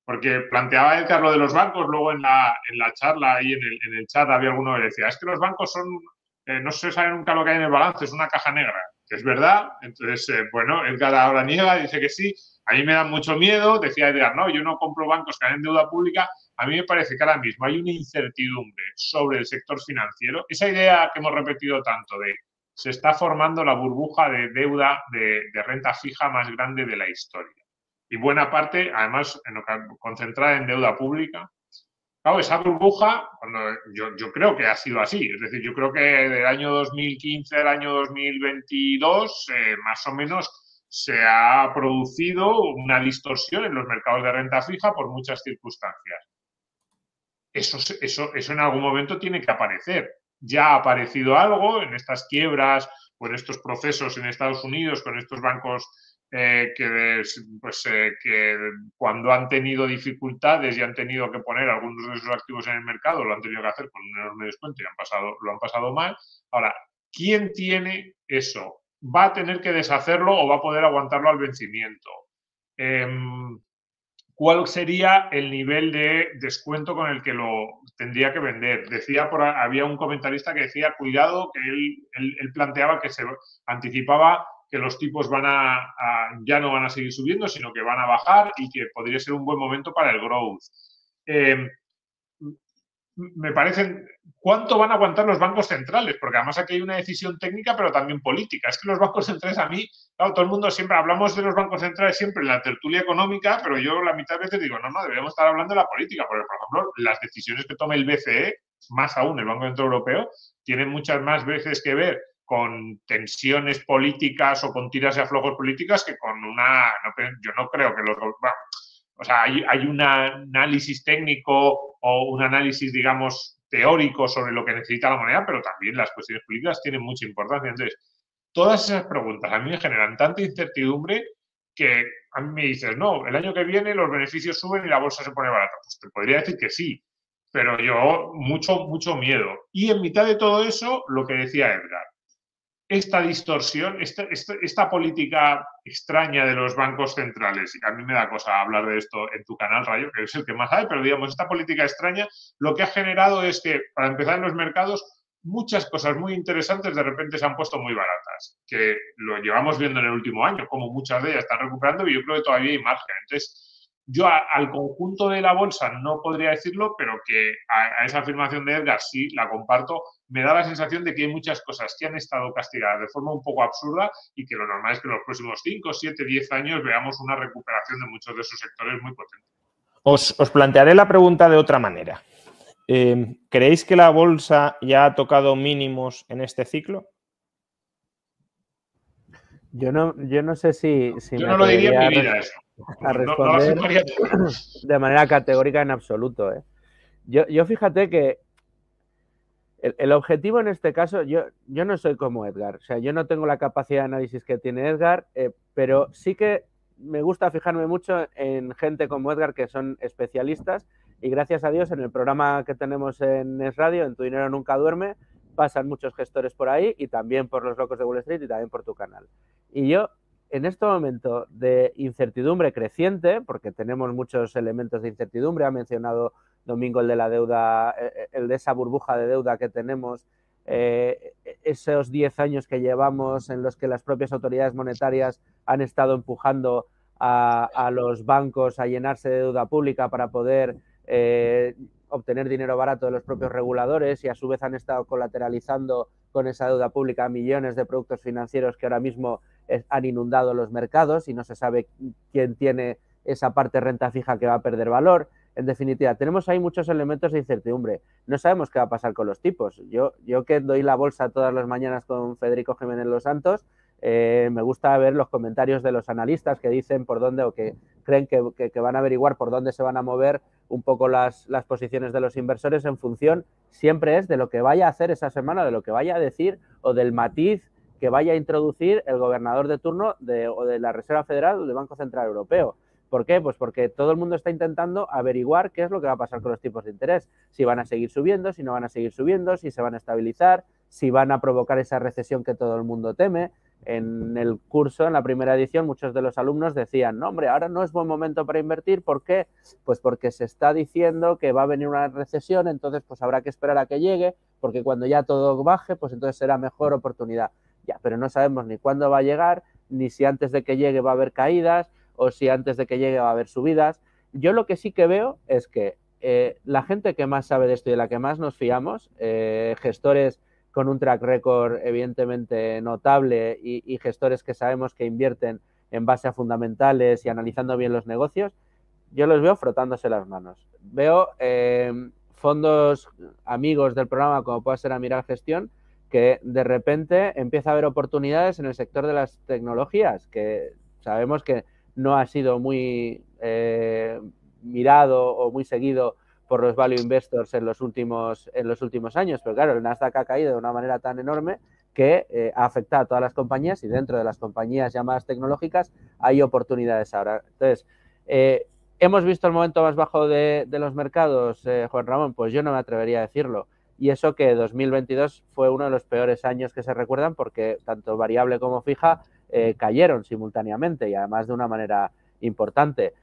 Porque planteaba el lo de los bancos, luego en la, en la charla, ahí en el, en el, chat había alguno que decía, es que los bancos son, eh, no se sabe nunca lo que hay en el balance, es una caja negra. Es verdad, entonces, eh, bueno, Edgar ahora niega, dice que sí, a mí me da mucho miedo, decía Edgar, no, yo no compro bancos que en deuda pública, a mí me parece que ahora mismo hay una incertidumbre sobre el sector financiero. Esa idea que hemos repetido tanto de se está formando la burbuja de deuda de, renta fija más grande de la historia. Y buena parte, además, concentrada en deuda pública. Claro, esa burbuja, yo, creo que ha sido así. Es decir, yo creo que del año 2015 al año 2022, eh, más o menos, se ha producido una distorsión en los mercados de renta fija por muchas circunstancias eso, eso, eso en algún momento tiene que aparecer. Ya ha aparecido algo en estas quiebras o en estos procesos en Estados Unidos con estos bancos eh, que, pues, eh, que cuando han tenido dificultades y han tenido que poner algunos de esos activos en el mercado, lo han tenido que hacer con un enorme descuento y han pasado, lo han pasado mal. Ahora, ¿quién tiene eso? ¿Va a tener que deshacerlo o va a poder aguantarlo al vencimiento? Em, cuál sería el nivel de descuento con el que lo tendría que vender. Decía, por, había un comentarista que decía, cuidado, que él, planteaba que se anticipaba que los tipos van a, ya no van a seguir subiendo, sino que van a bajar y que podría ser un buen momento para el growth. Eh, me parecen, ¿cuánto van a aguantar los bancos centrales? Porque además aquí hay una decisión técnica, pero también política. Es que los bancos centrales a mí, claro, todo el mundo siempre, hablamos de los bancos centrales siempre en la tertulia económica, pero yo la mitad de veces digo, no, no, deberíamos estar hablando de la política, porque por ejemplo, las decisiones que tome el BCE, más aún el Banco Central Europeo, tienen muchas más veces que ver con tensiones políticas o con tiras y aflojos políticas que con una, yo no creo que los, o sea, hay, un análisis técnico o un análisis, digamos, teórico sobre lo que necesita la moneda, pero también las cuestiones políticas tienen mucha importancia. Entonces, todas esas preguntas a mí me generan tanta incertidumbre que a mí me dices, no, el año que viene los beneficios suben y la bolsa se pone barata. Pues te podría decir que sí, pero yo mucho, mucho miedo. Y en mitad de todo eso, lo que decía Edgar, esta distorsión, esta, política extraña de los bancos centrales, y a mí me da cosa hablar de esto en tu canal, Rayo, que es el que más hay, pero digamos, esta política extraña lo que ha generado es que, para empezar en los mercados, muchas cosas muy interesantes de repente se han puesto muy baratas, que lo llevamos viendo en el último año, como muchas de ellas están recuperando y yo creo que todavía hay margen. Entonces, yo al conjunto de la bolsa no podría decirlo, pero que a, esa afirmación de Edgar sí la comparto. Me da la sensación de que hay muchas cosas que han estado castigadas de forma un poco absurda y que lo normal es que en los próximos 5, 7, 10 años veamos una recuperación de muchos de esos sectores muy potente. Os, plantearé la pregunta de otra manera. Eh, ¿Creéis que la bolsa ya ha tocado mínimos en este ciclo? Yo no, yo no sé si. yo no lo diría en mi vida eso a responder de manera categórica en absoluto. ¿eh? Yo, yo, fíjate que el, objetivo en este caso, yo, yo no soy como Edgar, o sea, yo no tengo la capacidad de análisis que tiene Edgar, eh, pero sí que me gusta fijarme mucho en gente como Edgar que son especialistas y gracias a Dios en el programa que tenemos en Es Radio, en Tu Dinero Nunca Duerme, pasan muchos gestores por ahí y también por los locos de Wall Street y también por tu canal. Y yo en este momento de incertidumbre creciente, porque tenemos muchos elementos de incertidumbre, ha mencionado Domingo el de la deuda, eh, eh, el de esa burbuja de deuda que tenemos, eh, esos 10 años que llevamos en los que las propias autoridades monetarias han estado empujando a, los bancos a llenarse de deuda pública para poder obtener dinero barato de los propios reguladores y a su vez han estado colateralizando con esa deuda pública millones de productos financieros que ahora mismo han inundado los mercados y no se sabe quién tiene esa parte renta fija que va a perder valor. En definitiva, tenemos ahí muchos elementos de incertidumbre. No sabemos qué va a pasar con los tipos. Yo, yo que doy la bolsa todas las mañanas con Federico Jiménez Los Santos, eh, me gusta ver los comentarios de los analistas que dicen por dónde o que creen que, van a averiguar por dónde se van a mover un poco las, las, posiciones de los inversores en función siempre es de lo que vaya a hacer esa semana, de lo que vaya a decir o del matiz que vaya a introducir el gobernador de turno de, o de la Reserva Federal o del Banco Central Europeo. ¿Por qué? Pues porque todo el mundo está intentando averiguar qué es lo que va a pasar con los tipos de interés. Si van a seguir subiendo, si no van a seguir subiendo, si se van a estabilizar, si van a provocar esa recesión que todo el mundo teme. En el curso, en la primera edición, muchos de los alumnos decían, no, hombre, ahora no es buen momento para invertir. ¿Por qué? Pues porque se está diciendo que va a venir una recesión, entonces pues habrá que esperar a que llegue, porque cuando ya todo baje, pues entonces será mejor oportunidad. Ya, pero no sabemos ni cuándo va a llegar, ni si antes de que llegue va a haber caídas o si antes de que llegue va a haber subidas. Yo lo que sí que veo es que eh, la gente que más sabe de esto y de la que más nos fiamos, eh, gestores con un track record evidentemente notable y, gestores que sabemos que invierten en base a fundamentales y analizando bien los negocios, yo los veo frotándose las manos. Veo eh, fondos amigos del programa como puede ser Amiral Gestión que de repente empieza a haber oportunidades en el sector de las tecnologías, que sabemos que no ha sido muy eh, mirado o muy seguido por los value investors en los últimos en los últimos años, pero claro, el Nasdaq ha caído de una manera tan enorme que eh, ha afectado a todas las compañías y dentro de las compañías llamadas tecnológicas hay oportunidades ahora. Entonces, eh, ¿hemos visto el momento más bajo de, los mercados, Juan Ramón? Pues yo no me atrevería a decirlo y eso que 2022 fue uno de los peores años que se recuerdan porque tanto variable como fija eh, cayeron simultáneamente y además de una manera importante.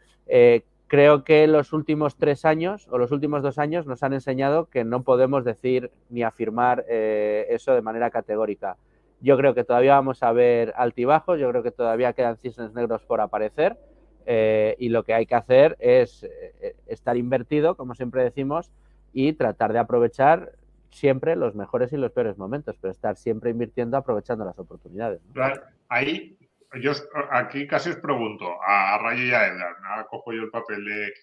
Creo que los últimos tres años o los últimos dos años nos han enseñado que no podemos decir ni afirmar eh, eso de manera categórica. Yo creo que todavía vamos a ver altibajos, yo creo que todavía quedan cisnes negros por aparecer eh, y lo que hay que hacer es eh, estar invertido, como siempre decimos, y tratar de aprovechar siempre los mejores y los peores momentos, pero estar siempre invirtiendo aprovechando las oportunidades. Ahí, yo aquí casi os pregunto a Rayo y a Edgar, cojo yo el papel de...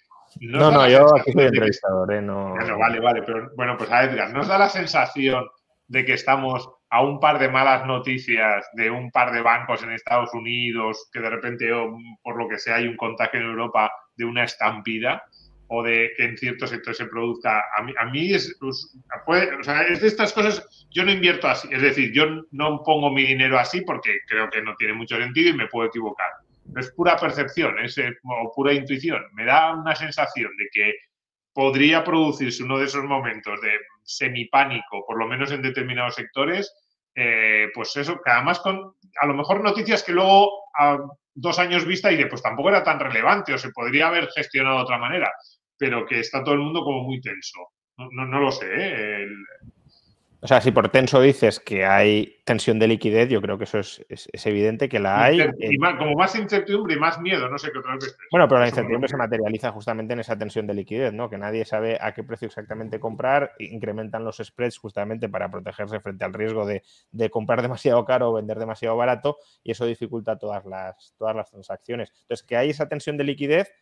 No, no, yo aquí soy entrevistador, ¿eh? No... Bueno, vale, vale, pero bueno, pues a Edgar, ¿nos da la sensación de que estamos a un par de malas noticias de un par de bancos en Estados Unidos, que de repente, por lo que sea, hay un contagio en Europa de una estampida? O de que en cierto sector se produzca. A mí, a mí es, pues, o sea, es de estas cosas, yo no invierto así, es decir, yo no pongo mi dinero así porque creo que no tiene mucho sentido y me puedo equivocar. Es pura percepción es, eh, o pura intuición. Me da una sensación de que podría producirse uno de esos momentos de semipánico, por lo menos en determinados sectores, eh, pues eso, que además con a lo mejor noticias que luego a dos años vista y de pues tampoco era tan relevante o se podría haber gestionado de otra manera pero que está todo el mundo como muy tenso. No, no, lo sé. ¿eh? O sea, si por tenso dices que hay tensión de liquidez, yo creo que eso es, es, evidente que la hay. Y como más incertidumbre y más miedo, no sé qué otra vez. Bueno, pero la incertidumbre se materializa justamente en esa tensión de liquidez, ¿no? Que nadie sabe a qué precio exactamente comprar, incrementan los spreads justamente para protegerse frente al riesgo de, de comprar demasiado caro o vender demasiado barato, y eso dificulta todas las, todas las transacciones. Entonces, que hay esa tensión de liquidez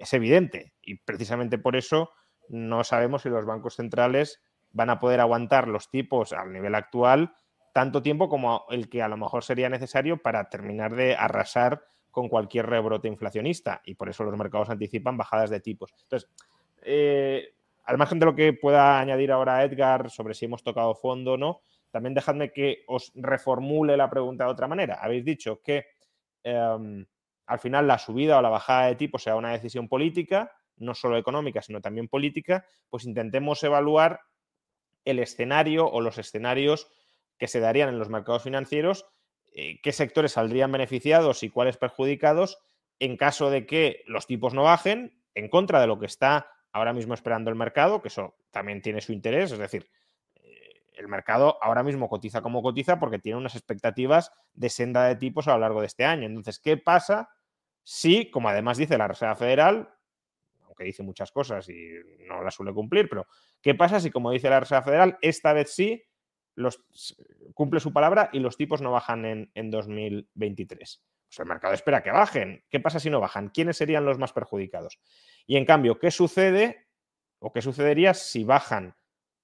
es evidente y precisamente por eso no sabemos si los bancos centrales van a poder aguantar los tipos al nivel actual tanto tiempo como el que a lo mejor sería necesario para terminar de arrasar con cualquier rebrote inflacionista y por eso los mercados anticipan bajadas de tipos. Entonces, eh, al margen de lo que pueda añadir ahora Edgar sobre si hemos tocado fondo o no, también dejadme que os reformule la pregunta de otra manera. Habéis dicho que em, al final la subida o la bajada de tipo sea una decisión política, no solo económica, sino también política, pues intentemos evaluar el escenario o los escenarios que se darían en los mercados financieros, eh, qué sectores saldrían beneficiados y cuáles perjudicados en caso de que los tipos no bajen, en contra de lo que está ahora mismo esperando el mercado, que eso también tiene su interés, es decir, eh, el mercado ahora mismo cotiza como cotiza porque tiene unas expectativas de senda de tipos a lo largo de este año. Entonces, ¿qué pasa Sí, como además dice la Reserva Federal, aunque dice muchas cosas y no las suele cumplir, pero ¿qué pasa si, como dice la Reserva Federal, esta vez sí los, cumple su palabra y los tipos no bajan en, en 2023? Pues el mercado espera que bajen. ¿Qué pasa si no bajan? ¿Quiénes serían los más perjudicados? Y en cambio, ¿qué sucede o qué sucedería si bajan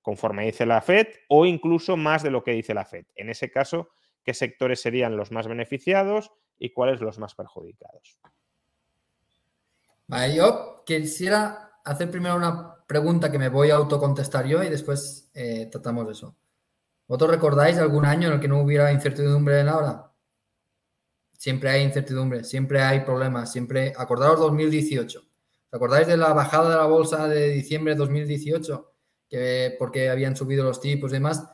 conforme dice la Fed o incluso más de lo que dice la Fed? En ese caso, ¿qué sectores serían los más beneficiados? Y cuáles los más perjudicados. Vale, yo quisiera hacer primero una pregunta que me voy a autocontestar yo y después eh, tratamos eso. ¿Vosotros recordáis algún año en el que no hubiera incertidumbre en la hora? Siempre hay incertidumbre, siempre hay problemas, siempre... Acordaros 2018. ¿Os acordáis de la bajada de la bolsa de diciembre de 2018? Que porque habían subido los tipos y demás.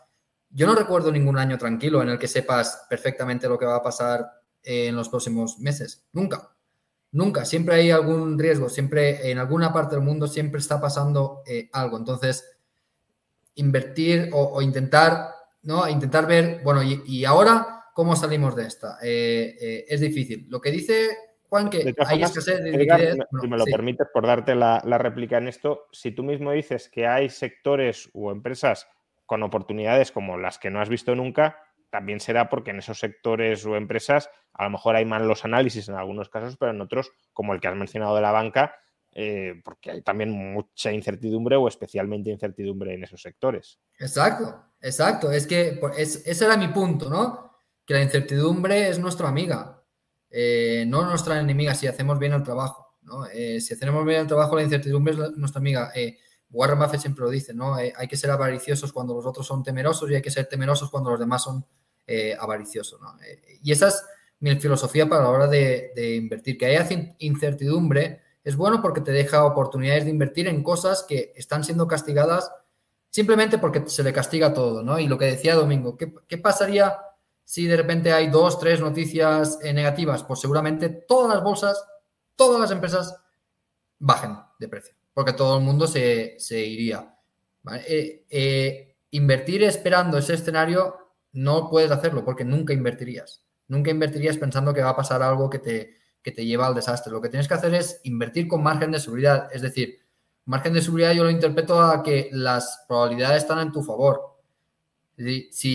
Yo no recuerdo ningún año tranquilo en el que sepas perfectamente lo que va a pasar en los próximos meses. Nunca. Nunca. Siempre hay algún riesgo. Siempre en alguna parte del mundo siempre está pasando eh, algo. Entonces, invertir o, intentar, ¿no? Intentar ver, bueno, y, ahora, ¿cómo salimos de esta? Eh, eh, es difícil. Lo que dice Juan, que hay escasez de liquidez. si me lo permites, por darte la, la réplica en esto, si tú mismo dices que hay sectores o empresas con oportunidades como las que no has visto nunca, también será porque en esos sectores o empresas a lo mejor hay malos análisis en algunos casos, pero en otros, como el que has mencionado de la banca, eh, porque hay también mucha incertidumbre o especialmente incertidumbre en esos sectores. Exacto, exacto. Es que ese era mi punto, ¿no? Que la incertidumbre es nuestra amiga, eh, no nuestra enemiga si hacemos bien el trabajo. ¿no? Eh, si hacemos bien el trabajo, la incertidumbre es nuestra amiga. Warren Buffett siempre lo dice, ¿no? hay que ser avariciosos cuando los otros son temerosos y hay que ser temerosos cuando los demás son eh, avaricioso. Eh, y esa es mi filosofía para la hora de, invertir. Que haya incertidumbre es bueno porque te deja oportunidades de invertir en cosas que están siendo castigadas simplemente porque se le castiga todo, ¿no? Y lo que decía Domingo, ¿qué, pasaría si de repente hay dos, tres noticias eh, negativas? Pues seguramente todas las bolsas, todas las empresas bajen de precio, porque todo el mundo se, iría. invertir esperando ese escenario no puedes hacerlo porque nunca invertirías. Nunca invertirías pensando que va a pasar algo que te, que te lleva al desastre. Lo que tienes que hacer es invertir con margen de seguridad. Es decir, margen de seguridad yo lo interpreto a que las probabilidades están en tu favor. Si,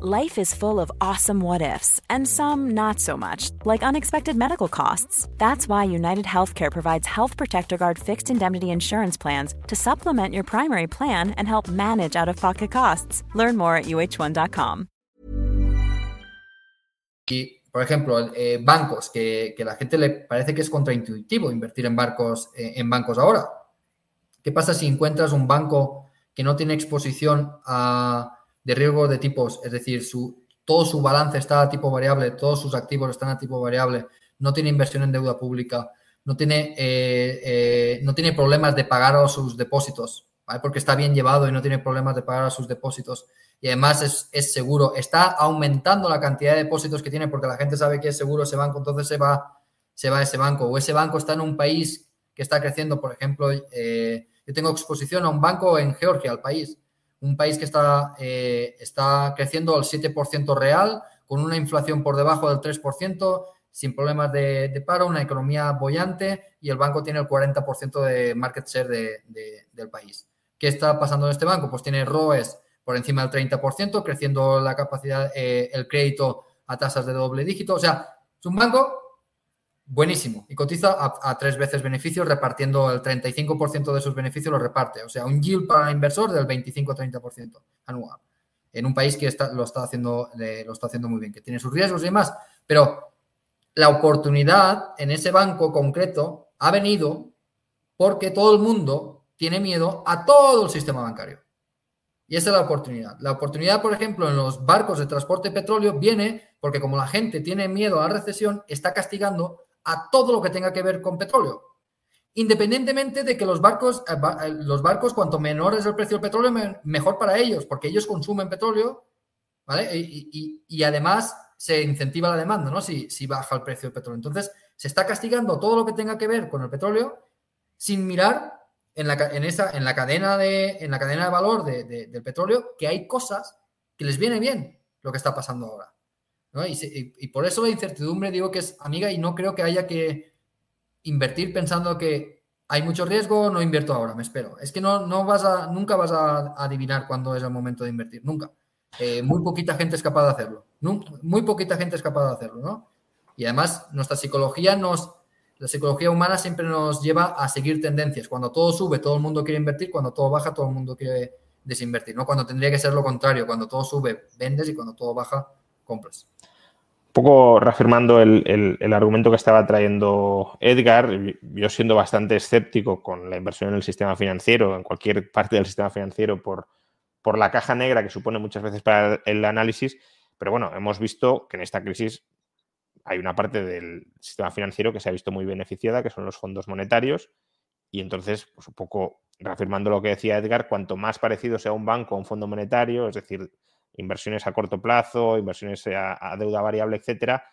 Life is full of awesome what ifs, and some not so much, like unexpected medical costs. That's why United Healthcare provides Health Protector Guard fixed indemnity insurance plans to supplement your primary plan and help manage out of pocket costs. Learn more at uh1.com. Y, por ejemplo, eh, bancos, que, que, la gente le parece que es contraintuitivo invertir en, barcos, eh, en bancos ahora. ¿Qué pasa si encuentras un banco que no tiene exposición a de riesgo de tipos, es decir, su, todo su balance está a tipo variable, todos sus activos están a tipo variable, no tiene inversión en deuda pública, no tiene, eh, eh, no tiene problemas de pagar a sus depósitos, porque está bien llevado y no tiene problemas de pagar a sus depósitos. Y además es, es, seguro, está aumentando la cantidad de depósitos que tiene porque la gente sabe que es seguro ese banco, entonces se va, se va a ese banco. O ese banco está en un país que está creciendo, por ejemplo, eh, yo tengo exposición a un banco en Georgia, al país, un país que está, eh, está creciendo al 7% real, con una inflación por debajo del 3%, sin problemas de, paro, una economía bollante y el banco tiene el 40% de market share del país. ¿Qué está pasando en este banco? Pues tiene ROEs por encima del 30%, creciendo la capacidad, eh, el crédito a tasas de doble dígito. O sea, es un banco buenísimo y cotiza a, tres veces beneficios repartiendo el 35% de sus beneficios lo reparte. O sea, un yield para el inversor del 25-30% anual en un país que está, lo, está haciendo, lo está haciendo muy bien, que tiene sus riesgos y demás. Pero la oportunidad en ese banco concreto ha venido porque todo el mundo tiene miedo a todo el sistema bancario. Y esa es la oportunidad. La oportunidad, por ejemplo, en los barcos de transporte de petróleo viene porque como la gente tiene miedo a la recesión, está castigando a todo lo que tenga que ver con petróleo. Independientemente de que los barcos, eh, eh, los barcos cuanto menor es el precio del petróleo, mejor para ellos, porque ellos consumen petróleo. Y, además se incentiva la demanda, ¿no? Si, si, baja el precio del petróleo. Entonces, se está castigando todo lo que tenga que ver con el petróleo sin mirar en la, en esa, en la, cadena, de, en la cadena de valor del petróleo que hay cosas que les viene bien lo que está pasando ahora. Y, por eso la incertidumbre digo que es amiga y no creo que haya que invertir pensando que hay mucho riesgo, no invierto ahora, me espero. Es que no, no vas a, nunca vas a adivinar cuándo es el momento de invertir, nunca. Eh, muy poquita gente es capaz de hacerlo, muy poquita gente es capaz de hacerlo, ¿no? Y además nuestra psicología nos, la psicología humana siempre nos lleva a seguir tendencias. Cuando todo sube, todo el mundo quiere invertir, cuando todo baja, todo el mundo quiere desinvertir, ¿no? Cuando tendría que ser lo contrario, cuando todo sube, vendes y cuando todo baja, compras poco reafirmando el, argumento que estaba trayendo Edgar, yo siendo bastante escéptico con la inversión en el sistema financiero, en cualquier parte del sistema financiero, por, por la caja negra que supone muchas veces para el análisis, pero bueno, hemos visto que en esta crisis hay una parte del sistema financiero que se ha visto muy beneficiada, que son los fondos monetarios, y entonces, pues un poco reafirmando lo que decía Edgar, cuanto más parecido sea un banco a un fondo monetario, es decir, inversiones a corto plazo, inversiones a, deuda variable, etcétera,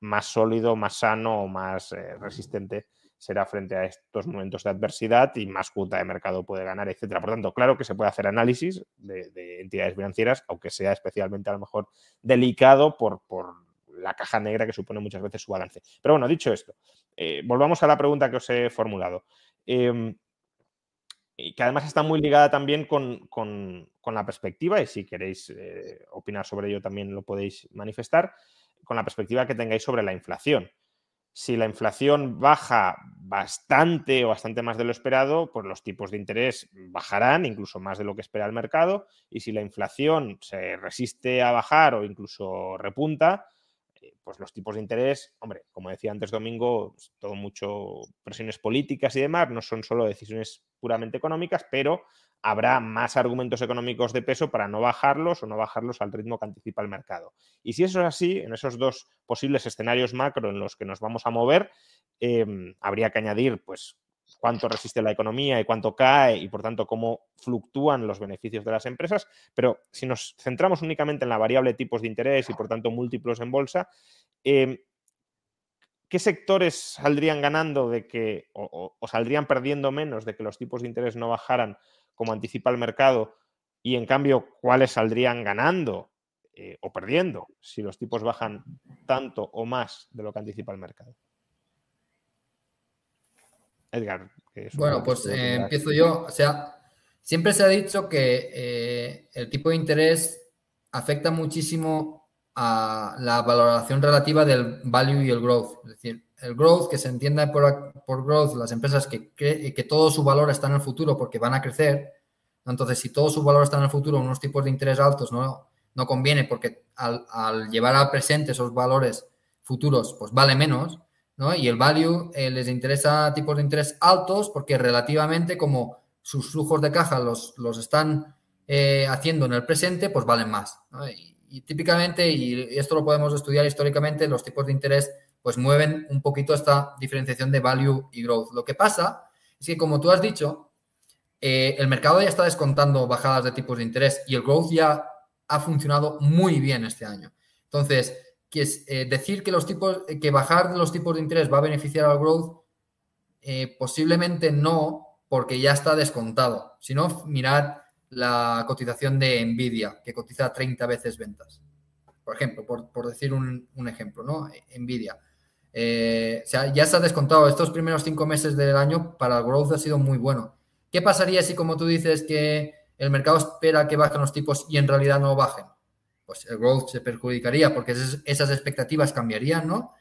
más sólido, más sano o más eh, resistente será frente a estos momentos de adversidad y más cuota de mercado puede ganar, etcétera. Por tanto, claro que se puede hacer análisis de, entidades financieras, aunque sea especialmente a lo mejor delicado por, la caja negra que supone muchas veces su balance. Pero bueno, dicho esto, eh, volvamos a la pregunta que os he formulado. Em, y que además está muy ligada también con, la perspectiva, y si queréis eh, opinar sobre ello también lo podéis manifestar, con la perspectiva que tengáis sobre la inflación. Si la inflación baja bastante o bastante más de lo esperado, pues los tipos de interés bajarán, incluso más de lo que espera el mercado. Y si la inflación se resiste a bajar o incluso repunta, pues los tipos de interés, hombre, como decía antes Domingo, todo mucho presiones políticas y demás, no son solo decisiones puramente económicas, pero habrá más argumentos económicos de peso para no bajarlos o no bajarlos al ritmo que anticipa el mercado. Y si eso es así, en esos dos posibles escenarios macro en los que nos vamos a mover, em, habría que añadir, pues, cuánto resiste la economía y cuánto cae y por tanto cómo fluctúan los beneficios de las empresas. Pero si nos centramos únicamente en la variable tipos de interés y por tanto múltiplos en bolsa, em, ¿qué sectores saldrían ganando de que o, saldrían perdiendo menos de que los tipos de interés no bajaran como anticipa el mercado, y en cambio, ¿cuáles saldrían ganando eh, o perdiendo si los tipos bajan tanto o más de lo que anticipa el mercado? Edgar. bueno, pues eh, empiezo yo. O sea, siempre se ha dicho que eh, el tipo de interés afecta muchísimo a la valoración relativa del value y el growth. Es decir, el growth, que se entienda por, por growth, las empresas que, que todo su valor está en el futuro porque van a crecer. Entonces, si todo su valor está en el futuro, unos tipos de interés altos no, no conviene porque al, llevar al presente esos valores futuros, pues vale menos. Y el value eh, les interesa tipos de interés altos porque relativamente como sus flujos de caja los, los están eh, haciendo en el presente, pues valen más. Y, y, típicamente, y esto lo podemos estudiar históricamente, los tipos de interés pues mueven un poquito esta diferenciación de value y growth. Lo que pasa es que, como tú has dicho, eh, el mercado ya está descontando bajadas de tipos de interés y el growth ya ha funcionado muy bien este año. Entonces, que es, eh, decir que los tipos, que bajar los tipos de interés va a beneficiar al growth, eh, posiblemente no, porque ya está descontado. Si no, mirad la cotización de Nvidia, que cotiza 30 veces ventas. Por ejemplo, por, decir un, un, ejemplo, ¿no? Nvidia. Eh, o sea, ya se ha descontado. Estos primeros cinco meses del año para el growth ha sido muy bueno. ¿Qué pasaría si, como tú dices, que el mercado espera que bajen los tipos y en realidad no bajen? Pues el growth se perjudicaría porque esas, expectativas cambiarían, ¿no?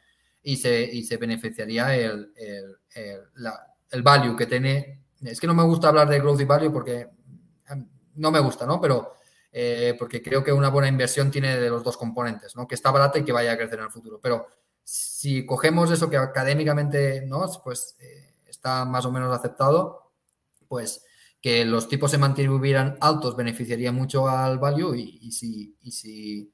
Y se, se beneficiaría el, el, value que tiene. Es que no me gusta hablar de growth y value porque em, no me gusta, ¿no? Pero eh, porque creo que una buena inversión tiene de los dos componentes, ¿no? Que está barata y que vaya a crecer en el futuro. Pero si cogemos eso que académicamente ¿no? pues, eh, está más o menos aceptado, pues que los tipos se mantuvieran altos beneficiaría mucho al value y, si, y, si,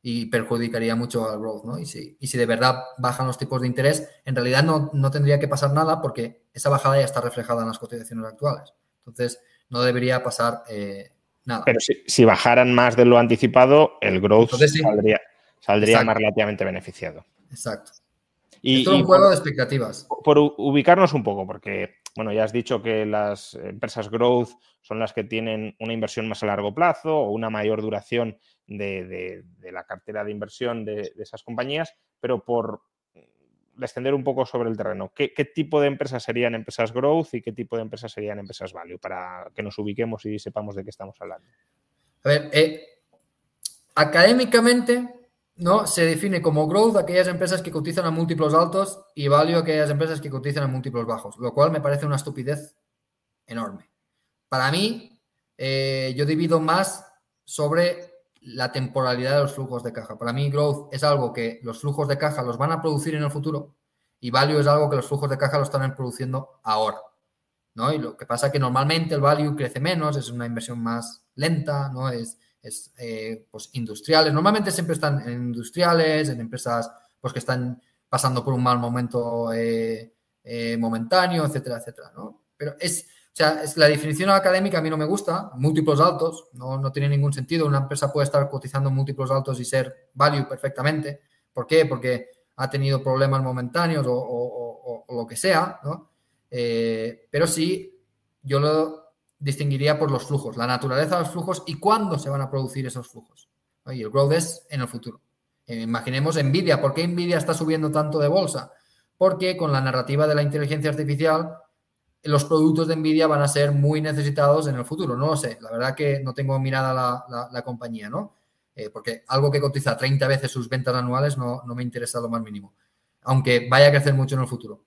y perjudicaría mucho al growth. ¿no? Y, si, y si de verdad bajan los tipos de interés, en realidad no, no tendría que pasar nada porque esa bajada ya está reflejada en las cotizaciones actuales. Entonces, no debería pasar eh, nada. Pero si, bajaran más de lo anticipado, el growth saldría, saldría más relativamente beneficiado. Exacto. Y, es un juego de expectativas. Por ubicarnos un poco, porque, bueno, ya has dicho que las empresas growth son las que tienen una inversión más a largo plazo o una mayor duración de, la cartera de inversión de, esas compañías, pero por descender un poco sobre el terreno, ¿qué, tipo de empresas serían empresas growth y qué tipo de empresas serían empresas value? Para que nos ubiquemos y sepamos de qué estamos hablando. A ver, eh, académicamente ¿no? Se define como growth aquellas empresas que cotizan a múltiplos altos y value aquellas empresas que cotizan a múltiplos bajos, lo cual me parece una estupidez enorme. Para mí, eh, yo divido más sobre la temporalidad de los flujos de caja. Para mí, growth es algo que los flujos de caja los van a producir en el futuro y value es algo que los flujos de caja lo están produciendo ahora. ¿no? Y lo que pasa es que normalmente el value crece menos, es una inversión más lenta, ¿no? Es, es, eh, pues, industriales. Normalmente siempre están en industriales, en empresas pues, que están pasando por un mal momento eh, eh, momentáneo, etcétera, etcétera. ¿no? Pero es, o sea, es, la definición académica a mí no me gusta, múltiplos altos, no, no tiene ningún sentido. Una empresa puede estar cotizando múltiplos altos y ser value perfectamente. ¿Por qué? Porque ha tenido problemas momentáneos o, lo que sea, ¿no? pero sí, yo lo, distinguiría por los flujos, la naturaleza de los flujos y cuándo se van a producir esos flujos. Y el growth es en el futuro. Eh, imaginemos Nvidia. ¿Por qué Nvidia está subiendo tanto de bolsa? Porque con la narrativa de la inteligencia artificial, los productos de Nvidia van a ser muy necesitados en el futuro. No lo sé. La verdad que no tengo mirada la, la, compañía, ¿no? Eh, porque algo que cotiza 30 veces sus ventas anuales no, no me interesa lo más mínimo. aunque vaya a crecer mucho en el futuro.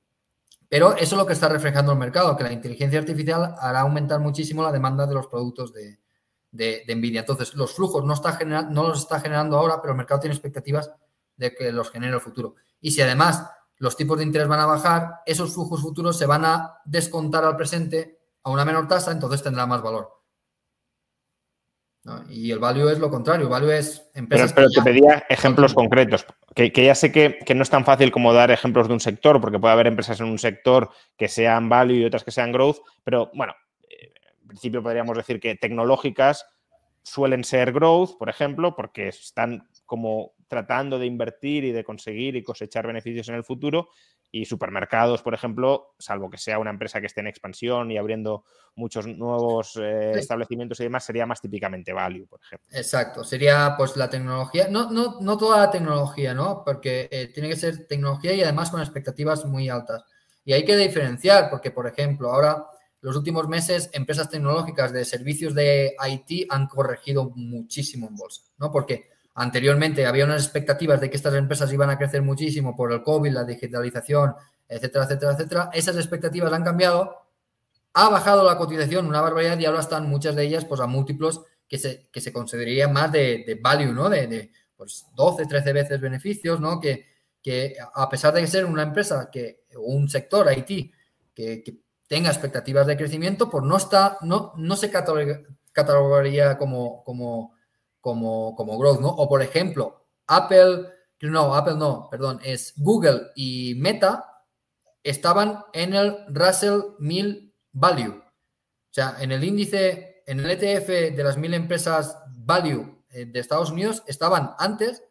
Pero eso es lo que está reflejando el mercado, que la inteligencia artificial hará aumentar muchísimo la demanda de los productos de, Nvidia. Entonces, los flujos no, está no los está generando ahora, pero el mercado tiene expectativas de que los genere el futuro. Y si además los tipos de interés van a bajar, esos flujos futuros se van a descontar al presente a una menor tasa, entonces tendrá más valor. Y el value es lo contrario, el value es empresas. Pero, te pedía ejemplos concretos, que, ya sé que, no es tan fácil como dar ejemplos de un sector, porque puede haber empresas en un sector que sean value y otras que sean growth, pero bueno, eh, en principio podríamos decir que tecnológicas suelen ser growth, por ejemplo, porque están como tratando de invertir y de conseguir y cosechar beneficios en el futuro. Y supermercados, por ejemplo, salvo que sea una empresa que esté en expansión y abriendo muchos nuevos eh, establecimientos y demás, sería más típicamente value, por ejemplo. Exacto, sería pues la tecnología, no, no, no toda la tecnología, ¿no? Porque eh, tiene que ser tecnología y además con expectativas muy altas. Y hay que diferenciar, porque, por ejemplo, ahora los últimos meses empresas tecnológicas de servicios de IT han corregido muchísimo en bolsa, ¿no? Porque Anteriormente había unas expectativas de que estas empresas iban a crecer muchísimo por el COVID, la digitalización, etcétera, etcétera, etcétera. Esas expectativas han cambiado, ha bajado la cotización una barbaridad y ahora están muchas de ellas pues a múltiplos que se, que se considerarían más de, value, ¿no? De, pues 12, 13 veces beneficios, ¿no? Que, que a pesar de ser una empresa que, un sector IT que, tenga expectativas de crecimiento, pues no está, no, no se catalogaría como, como como, como growth, ¿no? O por ejemplo, Apple, no, Apple no, perdón, es Google y Meta estaban en el Russell 1000 Value. O sea, en el índice, en el ETF de las mil empresas Value eh, de Estados Unidos estaban antes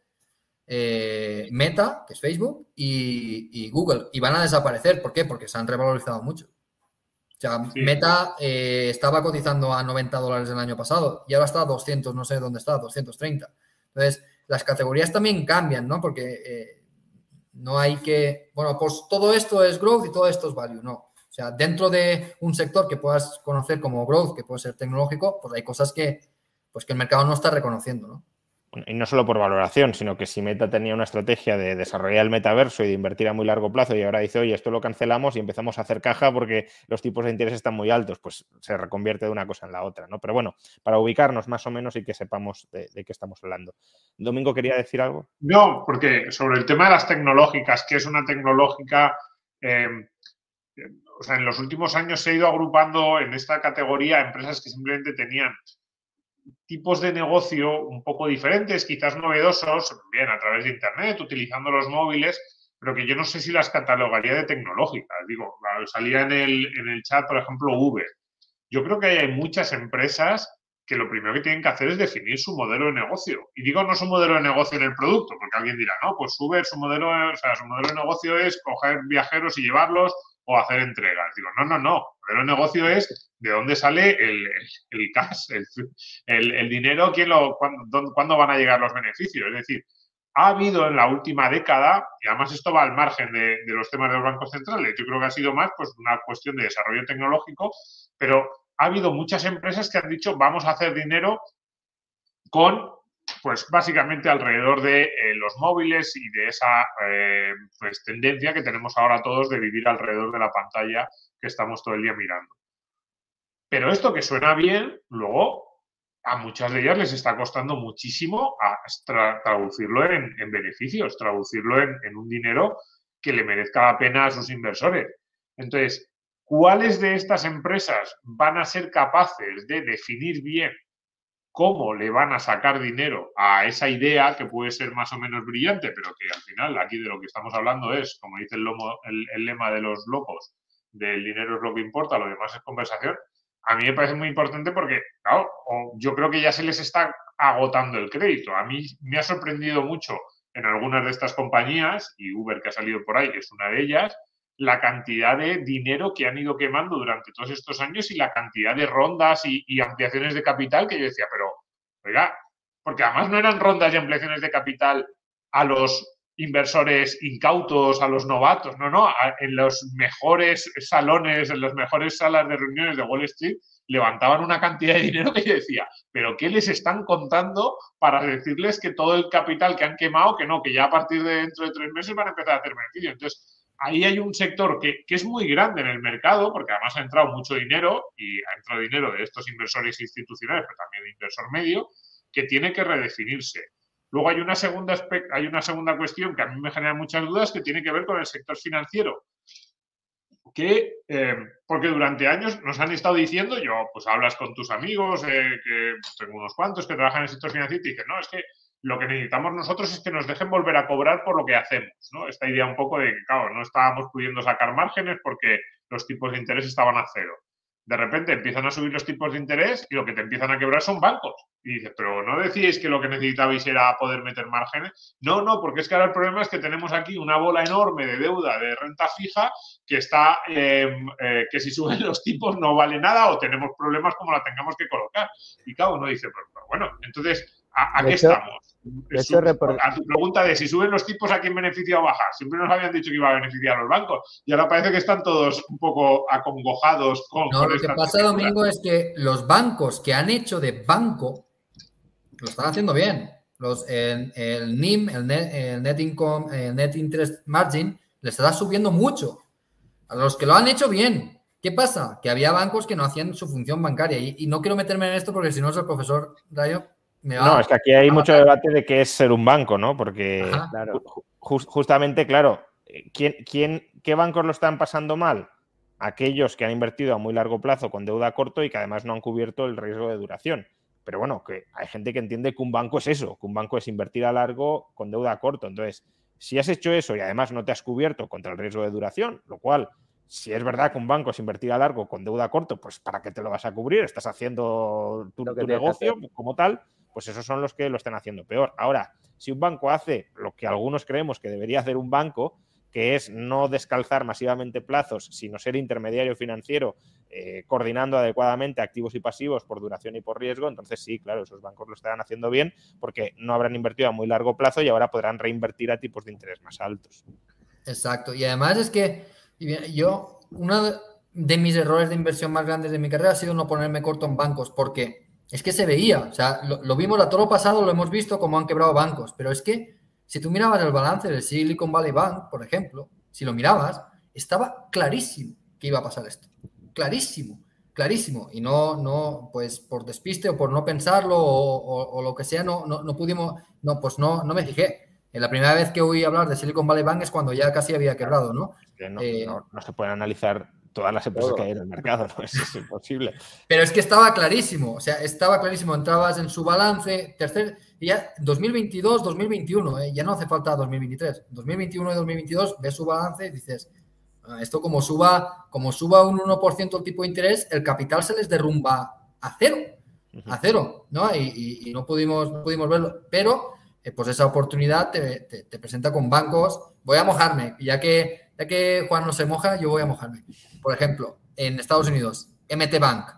eh, Meta, que es Facebook, y, y, Google, y van a desaparecer. ¿Por qué? Porque se han revalorizado mucho. O sea, Meta eh, estaba cotizando a 90 dólares el año pasado y ahora está a 200, no sé dónde está, 230. Entonces, las categorías también cambian, ¿no? Porque eh, no hay que, bueno, pues todo esto es growth y todo esto es value, no. O sea, dentro de un sector que puedas conocer como growth, que puede ser tecnológico, pues hay cosas que, pues que el mercado no está reconociendo, ¿no? Y no solo por valoración, sino que si Meta tenía una estrategia de desarrollar el metaverso y de invertir a muy largo plazo y ahora dice, oye, esto lo cancelamos y empezamos a hacer caja porque los tipos de interés están muy altos, pues se reconvierte de una cosa en la otra, ¿no? Pero bueno, para ubicarnos más o menos y que sepamos de, qué estamos hablando. Domingo, ¿quería decir algo? No, porque sobre el tema de las tecnológicas, que es una tecnológica... Em, o sea, en los últimos años se ha ido agrupando en esta categoría empresas que simplemente tenían tipos de negocio un poco diferentes, quizás novedosos, bien a través de Internet, utilizando los móviles, pero que yo no sé si las catalogaría de tecnológicas. Digo, salía en el, en el chat, por ejemplo, Uber. Yo creo que hay muchas empresas que lo primero que tienen que hacer es definir su modelo de negocio. Y digo no su modelo de negocio en el producto, porque alguien dirá, no, pues Uber, su modelo, o sea, su modelo de negocio es coger viajeros y llevarlos o hacer entregas. Digo, no, no, no. Pero el negocio es de dónde sale el, el, cash, el, dinero, quién lo, cuándo, van a llegar los beneficios. Es decir, ha habido en la última década, y además esto va al margen de, los temas de los bancos centrales, yo creo que ha sido más pues, una cuestión de desarrollo tecnológico, pero ha habido muchas empresas que han dicho vamos a hacer dinero con pues básicamente alrededor de eh, los móviles y de esa eh, pues, tendencia que tenemos ahora todos de vivir alrededor de la pantalla que estamos todo el día mirando. Pero esto que suena bien, luego a muchas de ellas les está costando muchísimo traducirlo en, beneficios, traducirlo en, un dinero que le merezca la pena a sus inversores. Entonces, ¿cuáles de estas empresas van a ser capaces de definir bien cómo le van a sacar dinero a esa idea que puede ser más o menos brillante, pero que al final aquí de lo que estamos hablando es, como dice el, lema de los locos, del dinero es lo que importa, lo demás es conversación, a mí me parece muy importante porque, claro, yo creo que ya se les está agotando el crédito. A mí me ha sorprendido mucho en algunas de estas compañías, y Uber que ha salido por ahí es una de ellas, la cantidad de dinero que han ido quemando durante todos estos años y la cantidad de rondas y, ampliaciones de capital que yo decía, pero, oiga, porque además no eran rondas y ampliaciones de capital a los inversores incautos, a los novatos, no, no, en los mejores salones, en las mejores salas de reuniones de Wall Street, levantaban una cantidad de dinero que yo decía, pero ¿qué les están contando para decirles que todo el capital que han quemado, que no, que ya a partir de dentro de tres meses van a empezar a hacer beneficio? Entonces, ahí hay un sector que, que, es muy grande en el mercado, porque además ha entrado mucho dinero y ha entrado dinero de estos inversores institucionales, pero también de inversor medio, que tiene que redefinirse. Luego hay una segunda, hay una segunda cuestión que a mí me genera muchas dudas que tiene que ver con el sector financiero que, eh, porque durante años nos han estado diciendo, yo, pues hablas con tus amigos, eh, que tengo unos cuantos que trabajan en el sector financiero y te dicen, no, es que lo que necesitamos nosotros es que nos dejen volver a cobrar por lo que hacemos, ¿no? Esta idea un poco de que, claro, no estábamos pudiendo sacar márgenes porque los tipos de interés estaban a cero de repente empiezan a subir los tipos de interés y lo que te empiezan a quebrar son bancos. Y dices, pero no decíais que lo que necesitabais era poder meter márgenes. No, no, porque es que ahora el problema es que tenemos aquí una bola enorme de deuda de renta fija que está, em, eh, que si suben los tipos no vale nada o tenemos problemas como la tengamos que colocar. Y cada uno dice, pero, bueno, entonces, ¿a, qué estamos? A tu pregunta de si suben los tipos, ¿a quién beneficia o baja? Siempre nos habían dicho que iba a beneficiar a los bancos y ahora parece que están todos un poco acongojados con. No, lo que pasa, Domingo, es que los bancos que han hecho de banco lo están haciendo bien. Los, el, NIM, el net, Income, el Net Interest Margin, les está subiendo mucho. A los que lo han hecho bien. ¿Qué pasa? Que había bancos que no hacían su función bancaria. Y, no quiero meterme en esto porque si no es el profesor Rayo no, es que aquí hay mucho debate de qué es ser un banco, ¿no? Porque justamente, claro, ¿quién, quién, ¿qué bancos lo están pasando mal? Aquellos que han invertido a muy largo plazo con deuda corto y que además no han cubierto el riesgo de duración. Pero bueno, que hay gente que entiende que un banco es eso, que un banco es invertir a largo con deuda corto. Entonces, si has hecho eso y además no te has cubierto contra el riesgo de duración, lo cual si es verdad que un banco es invertir a largo con deuda corto, pues ¿para qué te lo vas a cubrir? Estás haciendo tu, tu negocio como tal pues esos son los que lo están haciendo peor. Ahora, si un banco hace lo que algunos creemos que debería hacer un banco, que es no descalzar masivamente plazos, sino ser intermediario financiero, eh, coordinando adecuadamente activos y pasivos por duración y por riesgo, entonces sí, claro, esos bancos lo estarán haciendo bien porque no habrán invertido a muy largo plazo y ahora podrán reinvertir a tipos de interés más altos. Exacto. Y además es que yo, uno de mis errores de inversión más grandes de mi carrera ha sido no ponerme corto en bancos, porque es que se veía, o sea, lo, vimos a todo lo pasado, lo hemos visto como han quebrado bancos, pero es que si tú mirabas el balance del Silicon Valley Bank, por ejemplo, si lo mirabas, estaba clarísimo que iba a pasar esto. Clarísimo, clarísimo. Y no, no, pues por despiste o por no pensarlo o, lo que sea, no, no, pudimos, no, pues no, no me fijé. En la primera vez que oí hablar de Silicon Valley Bank es cuando ya casi había quebrado, ¿no? no, eh, no se puede analizar todas las empresas que hay en el mercado, ¿no? es imposible. Pero es que estaba clarísimo, o sea, estaba clarísimo, entrabas en su balance, tercer, ya 2022, 2021, ¿eh? ya no hace falta 2023, 2021 y 2022 ves su balance y dices, ah, esto como suba, como suba un 1% el tipo de interés, el capital se les derrumba a cero, a cero, ¿no? Y, no, pudimos, pudimos verlo, pero eh, pues esa oportunidad te, te presenta con bancos, voy a mojarme, ya que ya que Juan no se moja, yo voy a mojarme. Por ejemplo, en Estados Unidos, MT Bank.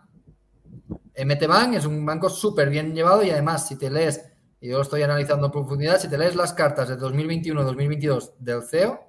MT Bank es un banco súper bien llevado y además, si te lees, y yo lo estoy analizando en profundidad, si te lees las cartas de 2021-2022 del CEO,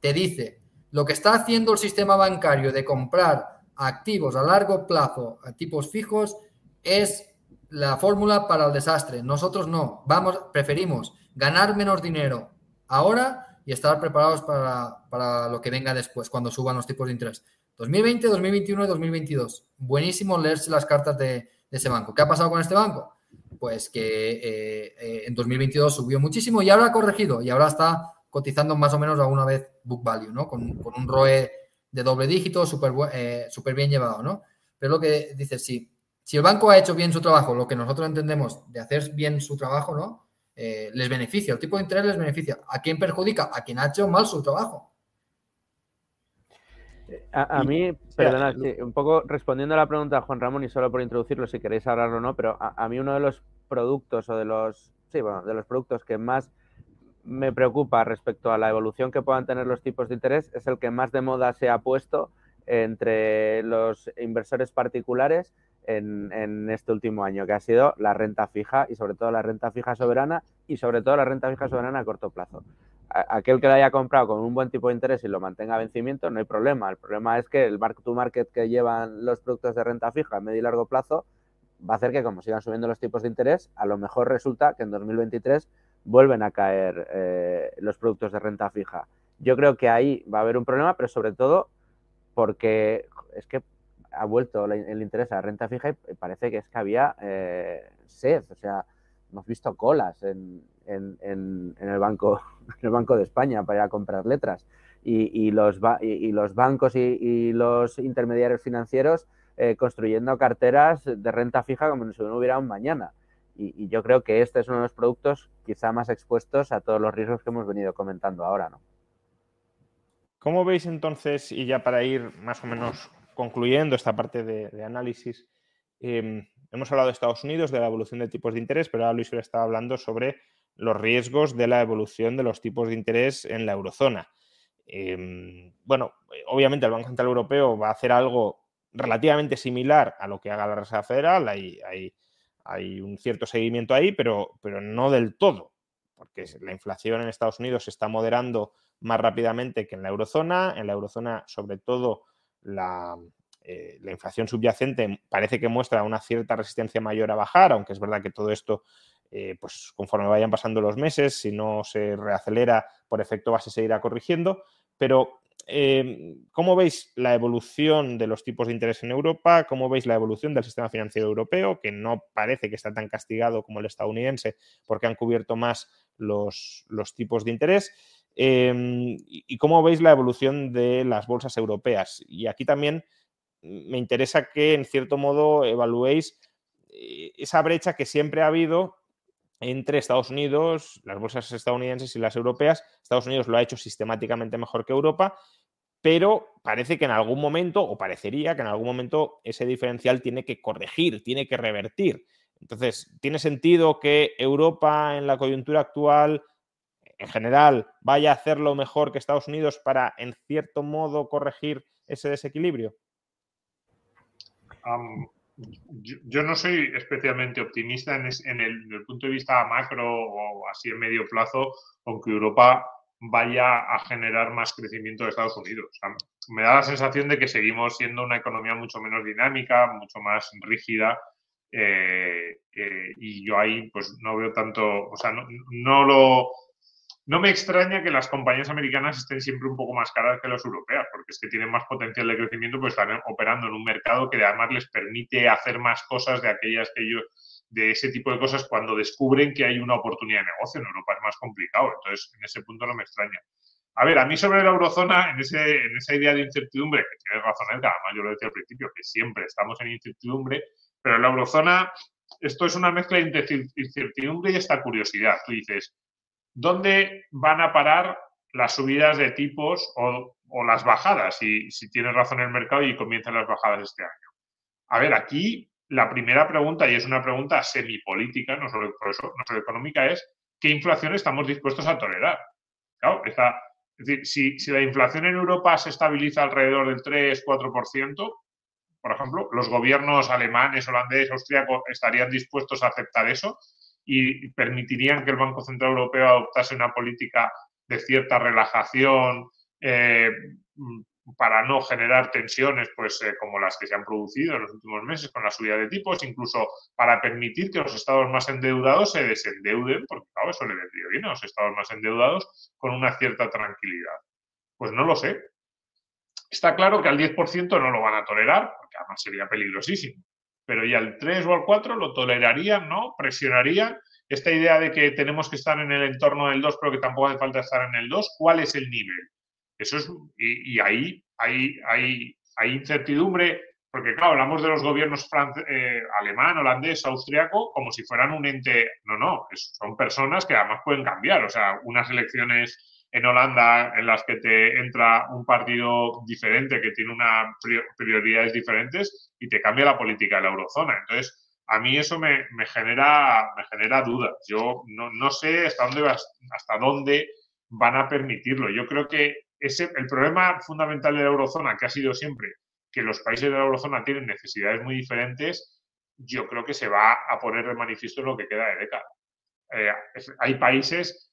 te dice lo que está haciendo el sistema bancario de comprar activos a largo plazo a tipos fijos es la fórmula para el desastre. Nosotros no, vamos, preferimos ganar menos dinero ahora y estar preparados para, lo que venga después, cuando suban los tipos de interés. 2020, 2021 y 2022. Buenísimo leerse las cartas de, ese banco. ¿Qué ha pasado con este banco? Pues que eh, eh, en 2022 subió muchísimo y ahora ha corregido y ahora está cotizando más o menos a una vez book value, ¿no? Con, un ROE de doble dígito súper eh, bien llevado, ¿no? Pero lo que dice, si, si el banco ha hecho bien su trabajo, lo que nosotros entendemos de hacer bien su trabajo, ¿no? Les beneficia, el tipo de interés les beneficia. ¿A quién perjudica? A quien ha hecho mal su trabajo. A, mí, perdona, un poco respondiendo a la pregunta de Juan Ramón y solo por introducirlo, si queréis hablarlo o no, pero a, mí uno de los productos o de los, sí, bueno, de los productos que más me preocupa respecto a la evolución que puedan tener los tipos de interés es el que más de moda se ha puesto entre los inversores particulares en, este último año, que ha sido la renta fija y sobre todo la renta fija soberana y sobre todo la renta fija soberana a corto plazo. Aquel que lo haya comprado con un buen tipo de interés y lo mantenga a vencimiento, no hay problema. El problema es que el mark to market que llevan los productos de renta fija a medio y largo plazo va a hacer que como sigan subiendo los tipos de interés, a lo mejor resulta que en 2023 vuelven a caer eh, los productos de renta fija. Yo creo que ahí va a haber un problema, pero sobre todo porque es que ha vuelto el interés a la renta fija y parece que es que había eh, sed, o sea, hemos visto colas en, el banco, en el Banco de España para ir a comprar letras. Y, los, bancos y, los intermediarios financieros eh, construyendo carteras de renta fija como si no hubiera un mañana. Y, yo creo que este es uno de los productos quizá más expuestos a todos los riesgos que hemos venido comentando ahora, ¿no? ¿Cómo veis entonces, y ya para ir más o menos concluyendo esta parte de, análisis, em, hemos hablado de Estados Unidos, de la evolución de tipos de interés, pero ahora Luis estaba hablando sobre los riesgos de la evolución de los tipos de interés en la eurozona. Em, bueno, obviamente el Banco Central Europeo va a hacer algo relativamente similar a lo que haga la Reserva Federal, hay, un cierto seguimiento ahí, pero, pero no del todo, porque la inflación en Estados Unidos se está moderando más rápidamente que en la eurozona, en la eurozona sobre todo la, eh, la inflación subyacente parece que muestra una cierta resistencia mayor a bajar, aunque es verdad que todo esto, eh, pues conforme vayan pasando los meses, si no se reacelera por efecto base, se seguirá corrigiendo. Pero, eh, ¿cómo veis la evolución de los tipos de interés en Europa? ¿Cómo veis la evolución del sistema financiero europeo, que no parece que está tan castigado como el estadounidense, porque han cubierto más los tipos de interés? ¿Y cómo veis la evolución de las bolsas europeas? Y aquí también me interesa que en cierto modo evaluéis eh, esa brecha que siempre ha habido entre Estados Unidos, las bolsas estadounidenses y las europeas. Estados Unidos lo ha hecho sistemáticamente mejor que Europa, pero parece que en algún momento, o parecería que en algún momento ese diferencial tiene que corregir, tiene que revertir. Entonces, ¿tiene sentido que Europa en la coyuntura actual, en general, vaya a hacerlo mejor que Estados Unidos para, en cierto modo, corregir ese desequilibrio? Yo, no soy especialmente optimista en, el, punto de vista macro o así en medio plazo, aunque Europa vaya a generar más crecimiento de Estados Unidos. me da la sensación de que seguimos siendo una economía mucho menos dinámica, mucho más rígida. Eh, eh, y yo ahí pues no veo tanto, o sea, no lo, no me extraña que las compañías americanas estén siempre un poco más caras que las europeas, porque es que tienen más potencial de crecimiento, pues están operando en un mercado que además les permite hacer más cosas de aquellas que ellos, de ese tipo de cosas cuando descubren que hay una oportunidad de negocio. En Europa es más complicado, entonces en ese punto no me extraña. A ver, a mí sobre la eurozona, en, ese, en esa idea de incertidumbre, que tienes razón, Edgar, además yo lo decía al principio, que siempre estamos en incertidumbre, pero en la eurozona esto es una mezcla de incertidumbre y esta curiosidad. Tú dices, ¿dónde van a parar las subidas de tipos o, las bajadas? Si, si tiene razón el mercado y comienzan las bajadas este año. A ver, aquí la primera pregunta, y es una pregunta semipolítica, no solo, no solo económica, es ¿qué inflación estamos dispuestos a tolerar? Claro, si, si, la inflación en Europa se estabiliza alrededor del 3-4%, por ejemplo, los gobiernos alemanes, holandés, austríaco estarían dispuestos a aceptar eso y permitirían que el Banco Central Europeo adoptase una política de cierta relajación eh, para no generar tensiones pues, eh, como las que se han producido en los últimos meses con la subida de tipos, incluso para permitir que los estados más endeudados se desendeuden, porque claro, eso le vendría bien a los estados más endeudados con una cierta tranquilidad. Pues no lo sé. Está claro que al 10% no lo van a tolerar, porque además sería peligrosísimo pero ya al 3 o al 4 lo tolerarían, ¿no? Presionarían. Esta idea de que tenemos que estar en el entorno del 2, pero que tampoco hace falta estar en el 2, ¿cuál es el nivel? Eso es, y, ahí hay, hay, hay, incertidumbre, porque claro, hablamos de los gobiernos eh, alemán, holandés, austriaco, como si fueran un ente. No, no, son personas que además pueden cambiar. O sea, unas elecciones en Holanda en las que te entra un partido diferente que tiene unas prioridades diferentes y te cambia la política de la eurozona. Entonces, a mí eso me, genera, me genera dudas. Yo no, sé hasta dónde, hasta dónde van a permitirlo. Yo creo que ese, el problema fundamental de la eurozona, que ha sido siempre que los países de la eurozona tienen necesidades muy diferentes, yo creo que se va a poner de manifiesto en lo que queda de década. Eh, hay países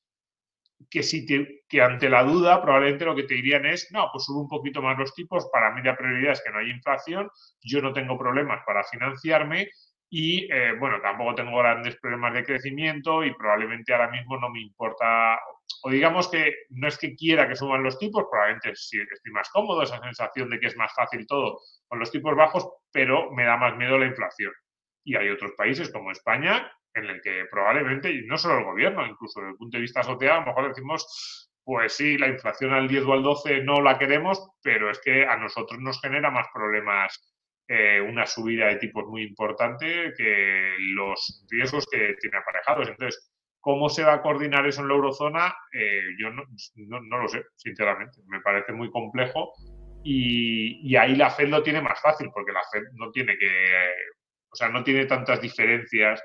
que, si que ante la duda probablemente lo que te dirían es, no, pues subo un poquito más los tipos, para mí la prioridad es que no haya inflación, yo no tengo problemas para financiarme y, eh, bueno, tampoco tengo grandes problemas de crecimiento y probablemente ahora mismo no me importa, o digamos que no es que quiera que suban los tipos, probablemente sí estoy más cómodo, esa sensación de que es más fácil todo con los tipos bajos, pero me da más miedo la inflación. Y hay otros países como España en el que probablemente, y no solo el gobierno, incluso desde el punto de vista social, a lo mejor decimos, pues sí, la inflación al 10 o al 12 no la queremos, pero es que a nosotros nos genera más problemas eh, una subida de tipos muy importante que los riesgos que tiene aparejados. Entonces, ¿cómo se va a coordinar eso en la eurozona? Eh, yo no, no, lo sé, sinceramente. Me parece muy complejo y, y, ahí la Fed lo tiene más fácil porque la Fed no tiene que, o sea, no tiene tantas diferencias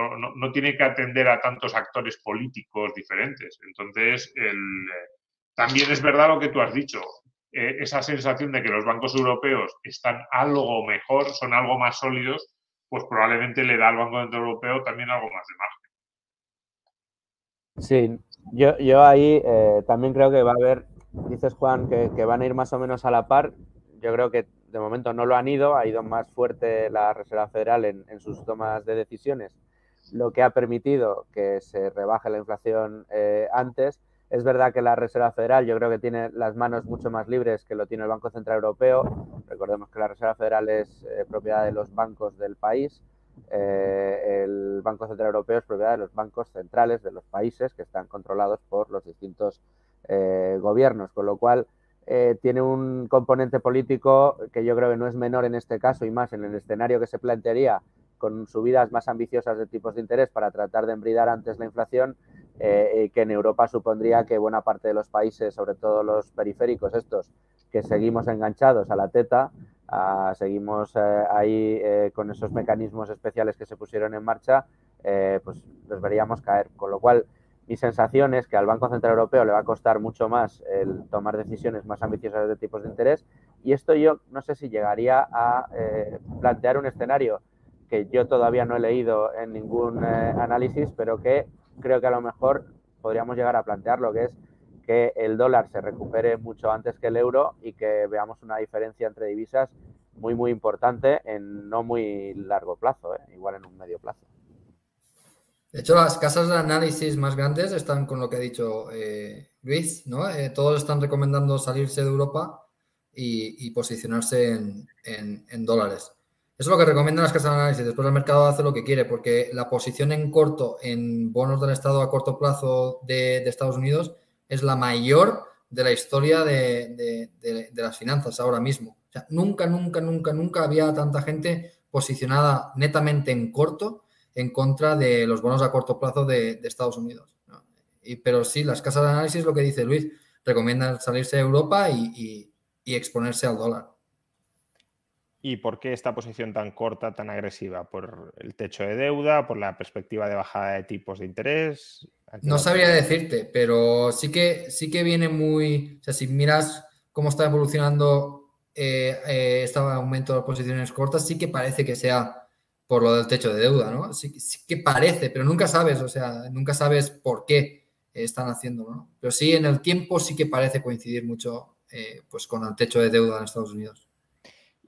no, tiene que atender a tantos actores políticos diferentes. Entonces, también es verdad lo que tú has dicho. Eh, esa sensación de que los bancos europeos están algo mejor, son algo más sólidos, pues probablemente le da al Banco Central Europeo también algo más de margen. Sí, yo, ahí eh, también creo que va a haber, dices Juan, que, van a ir más o menos a la par. Yo creo que de momento no lo han ido, ha ido más fuerte la Reserva Federal en sus tomas de decisiones lo que ha permitido que se rebaje la inflación eh, antes. Es verdad que la Reserva Federal yo creo que tiene las manos mucho más libres que lo tiene el Banco Central Europeo. Recordemos que la Reserva Federal es eh, propiedad de los bancos del país. Eh, el Banco Central Europeo es propiedad de los bancos centrales de los países que están controlados por los distintos gobiernos, con lo cual tiene un componente político que yo creo que no es menor en este caso y más en el escenario que se plantearía con subidas más ambiciosas de tipos de interés para tratar de embridar antes la inflación, eh, que en Europa supondría que buena parte de los países, sobre todo los periféricos estos, que seguimos enganchados a la teta, seguimos eh, ahí eh, con esos mecanismos especiales que se pusieron en marcha, pues los veríamos caer. Con lo cual, mi sensación es que al Banco Central Europeo le va a costar mucho más el tomar decisiones más ambiciosas de tipos de interés y esto yo no sé si llegaría a plantear un escenario que yo todavía no he leído en ningún eh, análisis, pero que creo que a lo mejor podríamos llegar a plantear lo que es que el dólar se recupere mucho antes que el euro y que veamos una diferencia entre divisas muy, muy importante en no muy largo plazo, eh, igual en un medio plazo. De hecho, las casas de análisis más grandes están con lo que ha dicho eh, Luis, ¿no? todos están recomendando salirse de Europa y, posicionarse en dólares. Eso es lo que recomiendan las casas de análisis. Después el mercado hace lo que quiere, porque la posición en corto, en bonos del Estado a corto plazo de, Estados Unidos, es la mayor de la historia de, las finanzas ahora mismo. Nunca, nunca, nunca, nunca había tanta gente posicionada netamente en corto en contra de los bonos a corto plazo de, Estados Unidos. Y, pero sí, las casas de análisis, lo que dice Luis, recomiendan salirse de Europa y exponerse al dólar. ¿Y por qué esta posición tan corta, tan agresiva? ¿Por el techo de deuda? ¿Por la perspectiva de bajada de tipos de interés? No sabría decirte, pero sí que, sí que viene muy. O sea, si miras cómo está evolucionando eh, eh, este aumento de posiciones cortas, sí que parece que sea por lo del techo de deuda, ¿no? Sí, que parece, pero nunca sabes, o sea, nunca sabes por qué están haciéndolo, ¿no? Pero sí, en el tiempo sí que parece coincidir mucho eh, pues con el techo de deuda en Estados Unidos.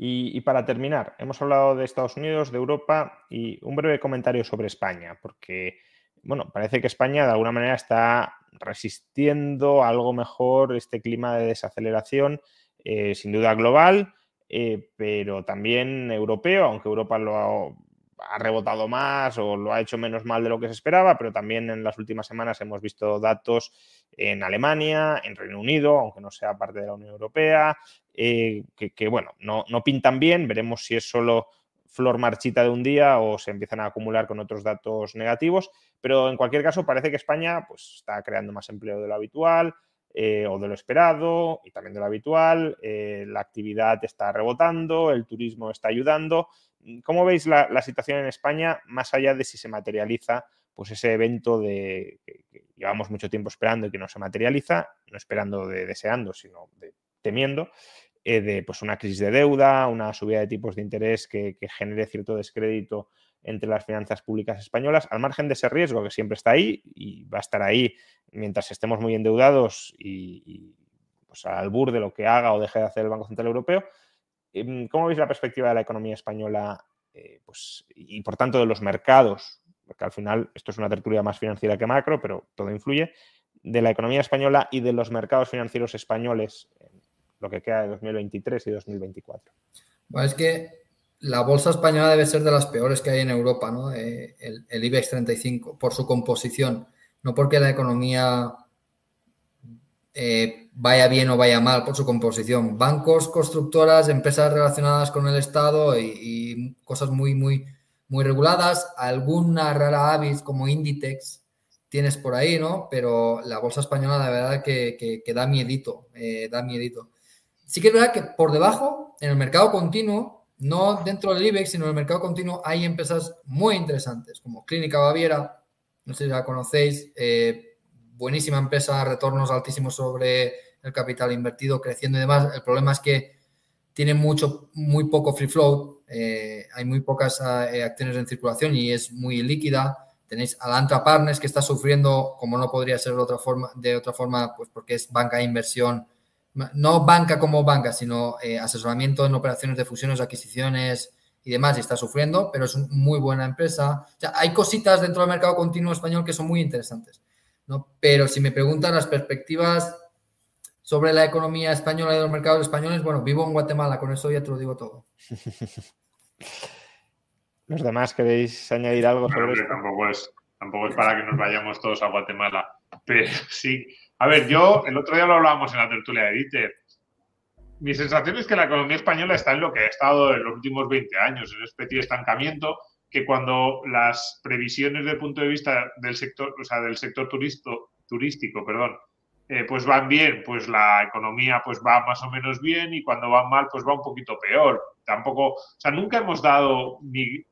Y, para terminar, hemos hablado de Estados Unidos, de Europa y un breve comentario sobre España, porque, bueno, parece que España de alguna manera está resistiendo algo mejor este clima de desaceleración, eh, sin duda global, eh, pero también europeo, aunque Europa lo ha, rebotado más o lo ha hecho menos mal de lo que se esperaba, pero también en las últimas semanas hemos visto datos en Alemania, en Reino Unido, aunque no sea parte de la Unión Europea, eh, que, bueno, no, pintan bien. Veremos si es solo flor marchita de un día o se empiezan a acumular con otros datos negativos. Pero en cualquier caso, parece que España pues, está creando más empleo de lo habitual eh, o de lo esperado y también de lo habitual. Eh, la actividad está rebotando, el turismo está ayudando. ¿Cómo veis la, situación en España más allá de si se materializa pues ese evento de que, llevamos mucho tiempo esperando y que no se materializa, no esperando de deseando, sino de temiendo, eh, de pues, una crisis de deuda, una subida de tipos de interés que, genere cierto descrédito entre las finanzas públicas españolas, al margen de ese riesgo que siempre está ahí y va a estar ahí mientras estemos muy endeudados y, pues, al bur de lo que haga o deje de hacer el Banco Central Europeo. Em, ¿Cómo veis la perspectiva de la economía española eh, pues, y por tanto de los mercados? Porque al final esto es una tertulia más financiera que macro, pero todo influye. De la economía española y de los mercados financieros españoles, lo que queda de 2023 y 2024. Bueno, es que la bolsa española debe ser de las peores que hay en Europa, ¿no? Eh, el, IBEX 35, por su composición, no porque la economía eh, vaya bien o vaya mal por su composición. Bancos, constructoras, empresas relacionadas con el Estado y, cosas muy, muy, muy reguladas. Alguna rara avis como Inditex tienes por ahí, ¿no? Pero la bolsa española, la verdad, que, que, da miedito, eh, da miedito. Sí que es verdad que por debajo, en el mercado continuo, no dentro del IBEX, sino en el mercado continuo, hay empresas muy interesantes, como Clínica Baviera, no sé si la conocéis, eh, buenísima empresa, retornos altísimos sobre el capital invertido, creciendo y demás. El problema es que tiene mucho, muy poco free float, eh, hay muy pocas eh, acciones en circulación y es muy líquida. Tenéis Alantra Partners que está sufriendo, como no podría ser de otra forma, de otra forma pues porque es banca de inversión no banca como banca, sino eh, asesoramiento en operaciones de fusiones, adquisiciones y demás, y está sufriendo, pero es una muy buena empresa. hay cositas dentro del mercado continuo español que son muy interesantes, ¿no? Pero si me preguntan las perspectivas sobre la economía española y los mercados españoles, bueno, vivo en Guatemala, con eso ya te lo digo todo. ¿Los demás queréis añadir algo sobre esto? Tampoco es, tampoco es para que nos vayamos todos a Guatemala, pero sí a ver, yo el otro día lo hablábamos en la tertulia de Dieter. Mi sensación es que la economía española está en lo que ha estado en los últimos 20 años, en una especie de estancamiento que cuando las previsiones desde el punto de vista del sector, o sea, del sector turisto, turístico, perdón, eh, pues van bien, pues la economía pues va más o menos bien y cuando va mal pues va un poquito peor. Tampoco, o sea, nunca hemos dado ni,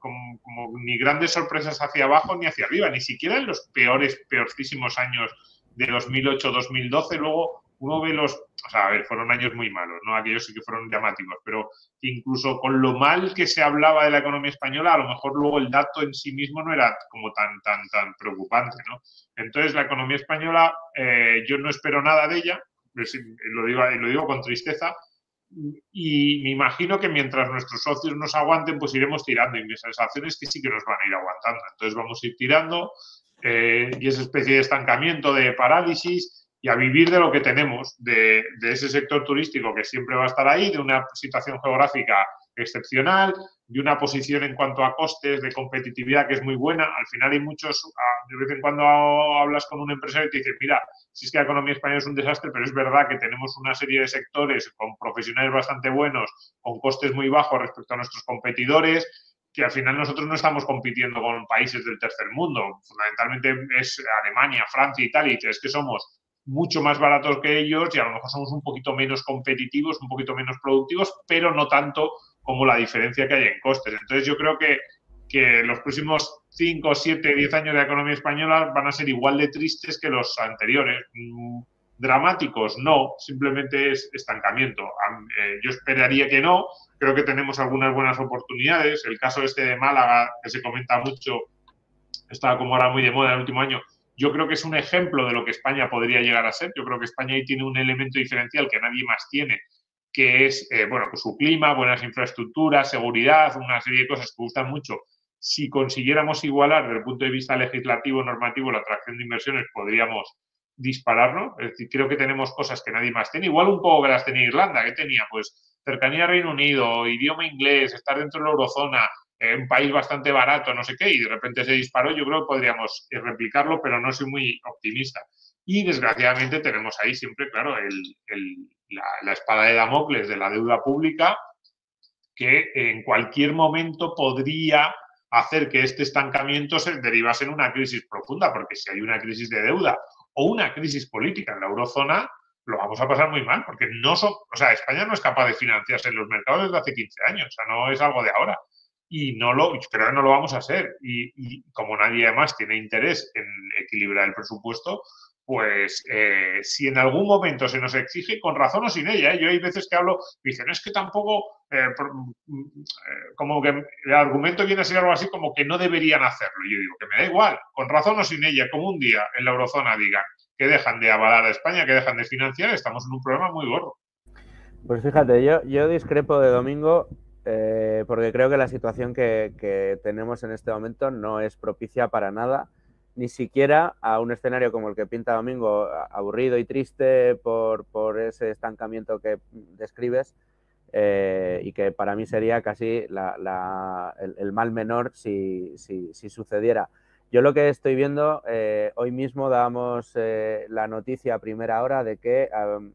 ni grandes sorpresas hacia abajo ni hacia arriba, ni siquiera en los peores, peorcísimos años de 2008-2012, luego uno ve los, o sea, a ver, fueron años muy malos, ¿no? Aquellos sí que fueron llamativos, pero incluso con lo mal que se hablaba de la economía española, a lo mejor luego el dato en sí mismo no era como tan, tan, tan preocupante, ¿no? Entonces, la economía española, eh, yo no espero nada de ella, lo digo, lo digo con tristeza, y me imagino que mientras nuestros socios nos aguanten, pues iremos tirando, y mi sensación es que sí que nos van a ir aguantando. Entonces, vamos a ir tirando, eh, y esa especie de estancamiento, de parálisis y a vivir de lo que tenemos, de, ese sector turístico que siempre va a estar ahí, de una situación geográfica excepcional, de una posición en cuanto a costes, de competitividad que es muy buena. Al final hay muchos, ah, de vez en cuando hablas con un empresario y te dice, mira, si es que la economía española es un desastre, pero es verdad que tenemos una serie de sectores con profesionales bastante buenos, con costes muy bajos respecto a nuestros competidores, que al final nosotros no estamos compitiendo con países del tercer mundo. Fundamentalmente es Alemania, Francia, Italia, y es que somos mucho más baratos que ellos y a lo mejor somos un poquito menos competitivos, un poquito menos productivos, pero no tanto como la diferencia que hay en costes. Entonces yo creo que, que los próximos 5, 7, 10 años de la economía española van a ser igual de tristes que los anteriores. Dramáticos, no, simplemente es estancamiento. Eh, yo esperaría que no, creo que tenemos algunas buenas oportunidades. El caso este de Málaga, que se comenta mucho, está como ahora muy de moda el último año, yo creo que es un ejemplo de lo que España podría llegar a ser. Yo creo que España ahí tiene un elemento diferencial que nadie más tiene, que es, eh, bueno, pues su clima, buenas infraestructuras, seguridad, una serie de cosas que gustan mucho. Si consiguiéramos igualar desde el punto de vista legislativo, normativo, la atracción de inversiones, podríamos dispararlo. Es decir, creo que tenemos cosas que nadie más tiene. Igual un poco que las tenía Irlanda, que tenía pues cercanía a Reino Unido, idioma inglés, estar dentro de la eurozona, eh, un país bastante barato, no sé qué, y de repente se disparó. Yo creo que podríamos eh, replicarlo, pero no soy muy optimista. Y desgraciadamente tenemos ahí siempre, claro, la, espada de Damocles de la deuda pública, que en cualquier momento podría hacer que este estancamiento se derivase en una crisis profunda, porque si hay una crisis de deuda o una crisis política en la eurozona, lo vamos a pasar muy mal, porque no son, o sea, España no es capaz de financiarse en los mercados desde hace 15 años, o sea, no es algo de ahora. Y no lo, creo que no lo vamos a hacer. Y, como nadie más tiene interés en equilibrar el presupuesto, pues eh, si en algún momento se nos exige, con razón o sin ella, ¿eh? yo hay veces que hablo, dicen, es que tampoco eh, mm, eh, como que el argumento viene a ser algo así como que no deberían hacerlo. Y yo digo que me da igual, con razón o sin ella, como un día en la eurozona digan que dejan de avalar a España, que dejan de financiar, estamos en un problema muy gordo. Pues fíjate, yo, yo discrepo de Domingo eh, porque creo que la situación que, que, tenemos en este momento no es propicia para nada, ni siquiera a un escenario como el que pinta Domingo, aburrido y triste por, por ese estancamiento que describes, eh, y que para mí sería casi el, mal menor si, si, sucediera. Yo lo que estoy viendo, eh, hoy mismo dábamos eh, la noticia a primera hora de que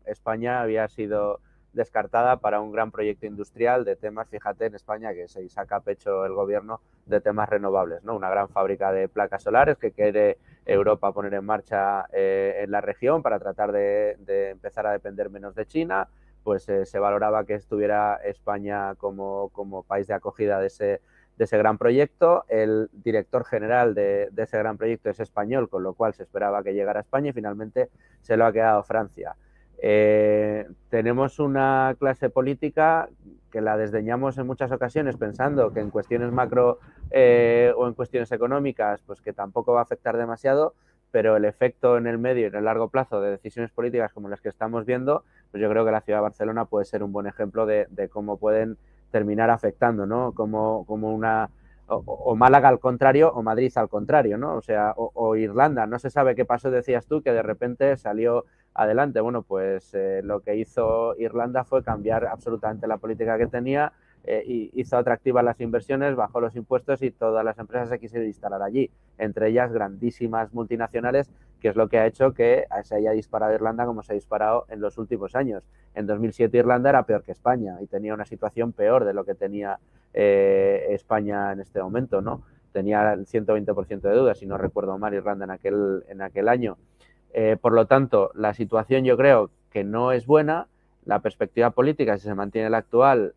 España había sido descartada para un gran proyecto industrial de temas, fíjate en España que se saca pecho el gobierno de temas renovables, ¿no? Una gran fábrica de placas solares que quiere Europa poner en marcha eh, en la región para tratar de empezar a depender menos de China, pues eh, se valoraba que estuviera España como, como país de acogida de ese, de ese, gran proyecto. El director general de, ese gran proyecto es español, con lo cual se esperaba que llegara a España y finalmente se lo ha quedado Francia. Eh, tenemos una clase política que la desdeñamos en muchas ocasiones pensando que en cuestiones macro eh, o en cuestiones económicas, pues que tampoco va a afectar demasiado, pero el efecto en el medio y en el largo plazo de decisiones políticas como las que estamos viendo pues yo creo que la ciudad de Barcelona puede ser un buen ejemplo de, cómo pueden terminar afectando, ¿no? Como, como una, o, Málaga al contrario o Madrid al contrario, ¿no? O sea, o, o, Irlanda, no se sabe qué pasó, decías tú, que de repente salió adelante. Bueno, pues eh, lo que hizo Irlanda fue cambiar absolutamente la política que tenía, eh, hizo atractivas las inversiones, bajó los impuestos y todas las empresas se quisieron instalar allí, entre ellas grandísimas multinacionales, que es lo que ha hecho que se haya disparado Irlanda como se ha disparado en los últimos años. En 2007 Irlanda era peor que España y tenía una situación peor de lo que tenía eh, España en este momento, ¿no? Tenía el 120% de deuda, si no recuerdo mal, Irlanda en aquel, en aquel año. Eh, por lo tanto, la situación yo creo que no es buena. La perspectiva política, si se mantiene la actual,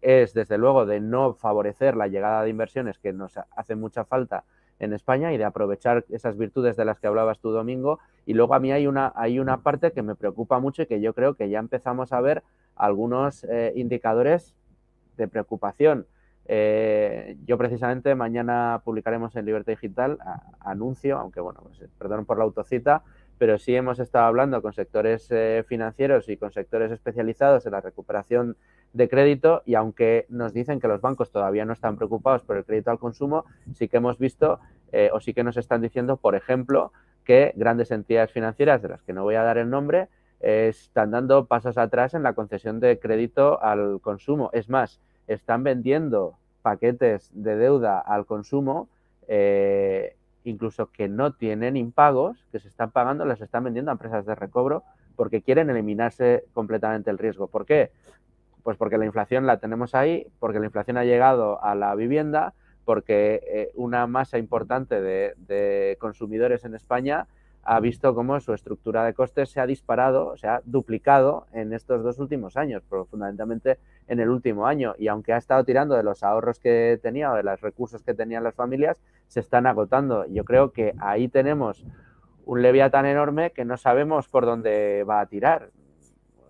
es desde luego de no favorecer la llegada de inversiones que nos hace mucha falta en España y de aprovechar esas virtudes de las que hablabas tú, Domingo. Y luego a mí hay una, hay una parte que me preocupa mucho y que yo creo que ya empezamos a ver algunos eh, indicadores de preocupación. Eh, yo precisamente mañana publicaremos en Libertad Digital anuncio, aunque bueno, pues, perdón por la autocita, pero sí hemos estado hablando con sectores eh, financieros y con sectores especializados en la recuperación de crédito y aunque nos dicen que los bancos todavía no están preocupados por el crédito al consumo, sí que hemos visto eh, o sí que nos están diciendo, por ejemplo, que grandes entidades financieras, de las que no voy a dar el nombre, eh, están dando pasos atrás en la concesión de crédito al consumo. Es más, están vendiendo paquetes de deuda al consumo, incluso que no tienen impagos, que se están pagando, las están vendiendo a empresas de recobro porque quieren eliminarse completamente el riesgo. ¿Por qué? Pues porque la inflación la tenemos ahí, porque la inflación ha llegado a la vivienda, porque eh, una masa importante de, de, consumidores en España ha visto cómo su estructura de costes se ha disparado, se ha duplicado en estos dos últimos años, pero fundamentalmente en el último año. Y aunque ha estado tirando de los ahorros que tenía o de los recursos que tenían las familias, se están agotando. Yo creo que ahí tenemos un leviatán enorme que no sabemos por dónde va a tirar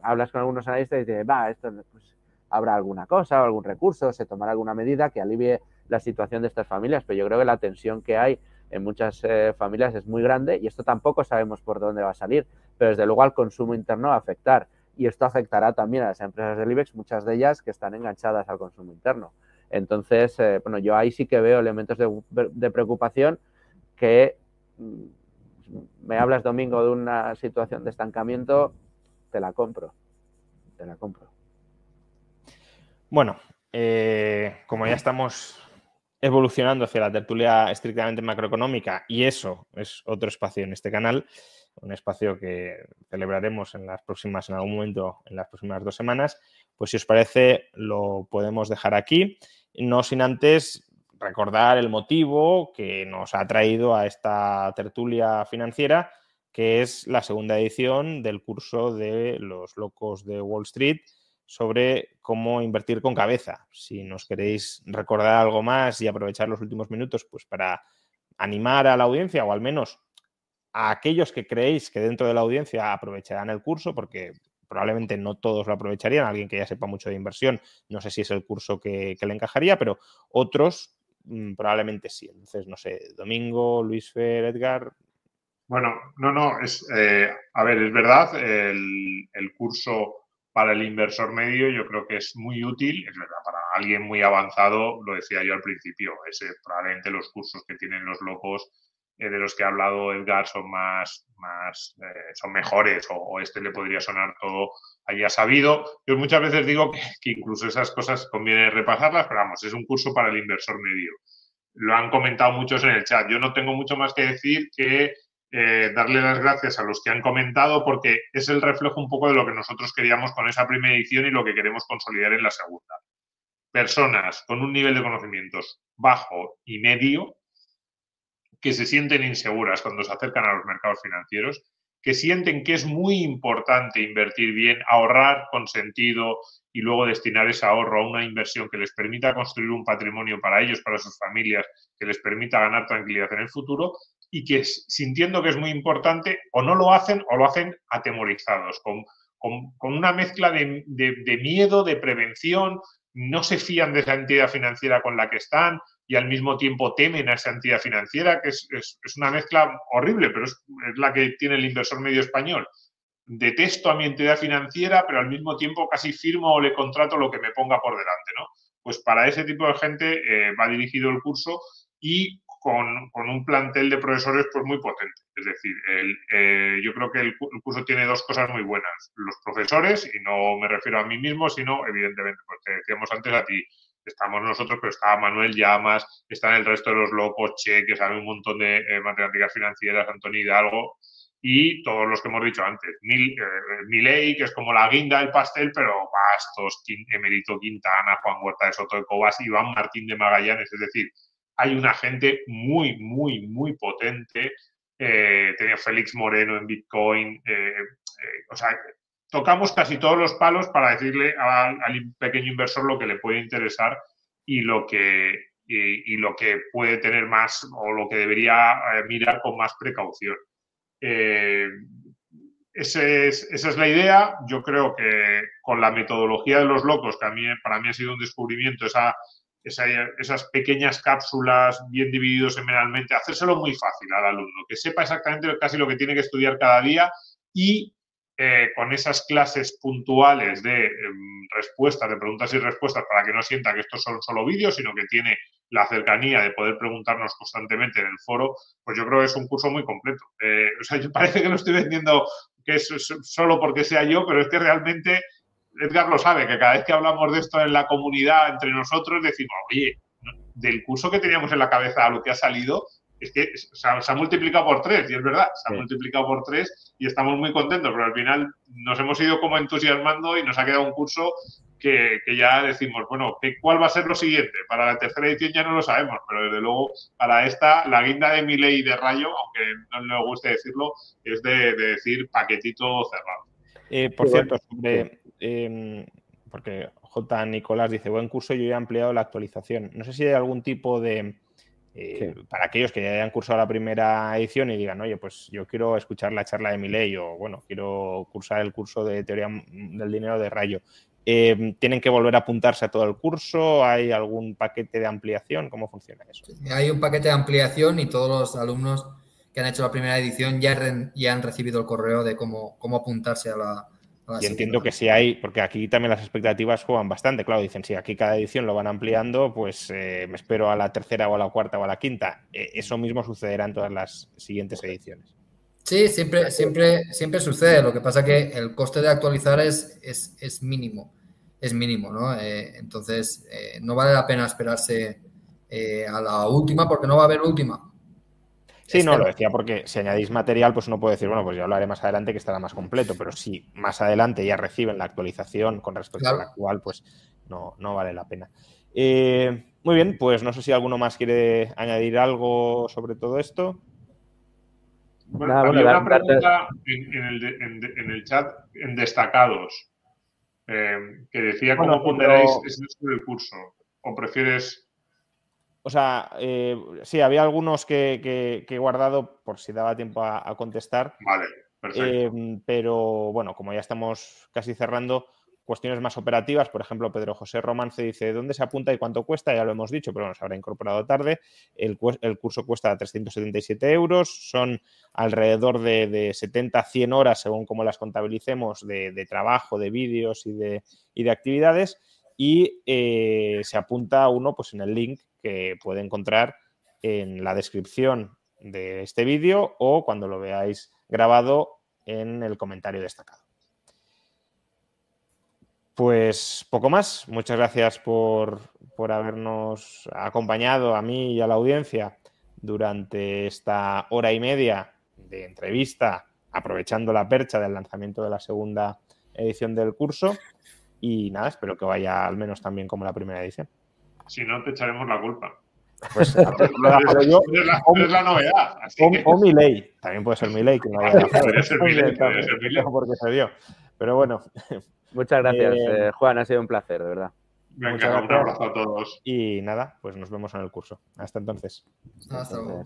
hablas con algunos analistas y dices, va, esto pues, habrá alguna cosa algún recurso, se tomará alguna medida que alivie la situación de estas familias, pero yo creo que la tensión que hay en muchas eh, familias es muy grande y esto tampoco sabemos por dónde va a salir, pero desde luego al consumo interno va a afectar y esto afectará también a las empresas del IBEX, muchas de ellas que están enganchadas al consumo interno. Entonces, eh, bueno, yo ahí sí que veo elementos de, preocupación que mm, me hablas, Domingo, de una situación de estancamiento, te la compro. Te la compro. Bueno, eh, como ya estamos evolucionando hacia la tertulia estrictamente macroeconómica, y eso es otro espacio en este canal, un espacio que celebraremos en las próximas, en algún momento, en las próximas dos semanas, pues si os parece, lo podemos dejar aquí, no sin antes recordar el motivo que nos ha traído a esta tertulia financiera que es la segunda edición del curso de los locos de Wall Street sobre cómo invertir con cabeza. Si nos queréis recordar algo más y aprovechar los últimos minutos, pues para animar a la audiencia o al menos a aquellos que creéis que dentro de la audiencia aprovecharán el curso, porque probablemente no todos lo aprovecharían, alguien que ya sepa mucho de inversión, no sé si es el curso que, le encajaría, pero otros mm, probablemente sí. Entonces, no sé, Domingo, Luis Fer, Edgar. Bueno, no, no, es, eh, a ver, es verdad, el, el curso para el inversor medio yo creo que es muy útil, es verdad, para alguien muy avanzado, lo decía yo al principio, ese, probablemente los cursos que tienen los locos eh, de los que ha hablado Edgar son más, más eh, son mejores o, este le podría sonar todo allá sabido. Yo muchas veces digo que, incluso esas cosas conviene repasarlas, pero vamos, es un curso para el inversor medio. Lo han comentado muchos en el chat. Yo no tengo mucho más que decir que eh, darle las gracias a los que han comentado porque es el reflejo un poco de lo que nosotros queríamos con esa primera edición y lo que queremos consolidar en la segunda. Personas con un nivel de conocimientos bajo y medio que se sienten inseguras cuando se acercan a los mercados financieros, que sienten que es muy importante invertir bien, ahorrar con sentido y luego destinar ese ahorro a una inversión que les permita construir un patrimonio para ellos, para sus familias, que les permita ganar tranquilidad en el futuro y que sintiendo que es muy importante o no lo hacen o lo hacen atemorizados, con, una mezcla de, de miedo, de prevención, no se fían de esa entidad financiera con la que están, y al mismo tiempo temen a esa entidad financiera, que es, una mezcla horrible, pero es, la que tiene el inversor medio español. Detesto a mi entidad financiera, pero al mismo tiempo casi firmo o le contrato lo que me ponga por delante, ¿no? Pues para ese tipo de gente eh, va dirigido el curso y con, un plantel de profesores pues muy potente. Es decir, eh, yo creo que el, curso tiene dos cosas muy buenas. Los profesores, y no me refiero a mí mismo, sino evidentemente, pues te decíamos antes a ti, estamos nosotros, pero está Manuel Llamas, están el resto de los locos, Che, que sabe un montón de eh, matemáticas financieras, Antonio Hidalgo, y todos los que hemos dicho antes. Mil, eh, Milei, que es como la guinda del pastel, pero Bastos, Emerito Quintana, Juan Huerta de Soto de Cobas, Iván Martín de Magallanes, es decir, hay una gente muy, muy, muy potente. Eh, tenía Félix Moreno en Bitcoin, o sea, tocamos casi todos los palos para decirle al, pequeño inversor lo que le puede interesar y lo que, y, lo que puede tener más o lo que debería eh, mirar con más precaución. Eh, esa es la idea. Yo creo que con la metodología de los locos, que a mí, para mí ha sido un descubrimiento, esa, esas pequeñas cápsulas bien divididos semanalmente, hacérselo muy fácil al alumno, que sepa exactamente casi lo que tiene que estudiar cada día y eh, con esas clases puntuales de em, respuestas, de preguntas y respuestas, para que no sienta que estos son solo vídeos, sino que tiene la cercanía de poder preguntarnos constantemente en el foro, pues yo creo que es un curso muy completo. Eh, o sea, parece que lo estoy vendiendo que es solo porque sea yo, pero es que realmente Edgar lo sabe, que cada vez que hablamos de esto en la comunidad, entre nosotros, decimos, oye, del curso que teníamos en la cabeza a lo que ha salido, es que se ha, multiplicado por tres, y es verdad, se ha multiplicado por tres y estamos muy contentos, pero al final nos hemos ido como entusiasmando y nos ha quedado un curso que, ya decimos, bueno, ¿cuál va a ser lo siguiente? Para la tercera edición ya no lo sabemos, pero desde luego para esta, la guinda de mi ley de rayo, aunque no me guste decirlo, es de, decir paquetito cerrado. Eh, por cierto, sobre, em, porque J. Nicolás dice, buen curso, yo he ampliado la actualización. No sé si hay algún tipo de eh, para aquellos que ya hayan cursado la primera edición y digan, oye, pues yo quiero escuchar la charla de mi ley o, bueno, quiero cursar el curso de teoría del dinero de Rayo. Eh, ¿Tienen que volver a apuntarse a todo el curso? ¿Hay algún paquete de ampliación? ¿Cómo funciona eso? Hay un paquete de ampliación y todos los alumnos que han hecho la primera edición ya, ya han recibido el correo de cómo, cómo apuntarse a la, y entiendo que si hay, porque aquí también las expectativas juegan bastante, claro, dicen, si aquí cada edición lo van ampliando, pues eh, me espero a la tercera o a la cuarta o a la quinta. Eh, eso mismo sucederá en todas las siguientes ediciones. Sí, siempre, siempre, siempre sucede. Lo que pasa que el coste de actualizar es, es, mínimo. Es mínimo, ¿no? Eh, entonces, no vale la pena esperarse a la última porque no va a haber última. Sí, no, lo decía porque si añadís material, pues uno puede decir, bueno, pues ya hablaré más adelante que estará más completo, pero si más adelante ya reciben la actualización con respecto a la actual, pues no, no vale la pena. Eh, muy bien, pues no sé si alguno más quiere añadir algo sobre todo esto. Bueno, había una pregunta en, el, chat en destacados eh, que decía cómo ponderáis pero... el curso o prefieres o sea, eh, sí, había algunos que, he guardado por si daba tiempo a, contestar. Vale. Em, pero bueno, como ya estamos casi cerrando, cuestiones más operativas, por ejemplo, Pedro José Romance dice dónde se apunta y cuánto cuesta, ya lo hemos dicho, pero se habrá incorporado tarde. El, curso cuesta 377 euros, son alrededor de, 70 100 horas, según como las contabilicemos, de, trabajo, de vídeos y de, de actividades. Y eh, se apunta uno pues, en el link que puede encontrar en la descripción de este vídeo o cuando lo veáis grabado en el comentario destacado. Pues poco más. Muchas gracias por, habernos acompañado a mí y a la audiencia durante esta hora y media de entrevista, aprovechando la percha del lanzamiento de la segunda edición del curso. Y nada, espero que vaya al menos tan bien como la primera edición. Si no, te echaremos la culpa. Pues es, la, novedad. o, mi ley. También puede ser mi ley. Que no a ser mi ley. Porque se dio. Pero bueno, Muchas gracias, eh, eh, Juan. Ha sido un placer, de verdad. Venga, un abrazo a todos. Y nada, pues nos vemos en el curso. Hasta entonces. Hasta luego.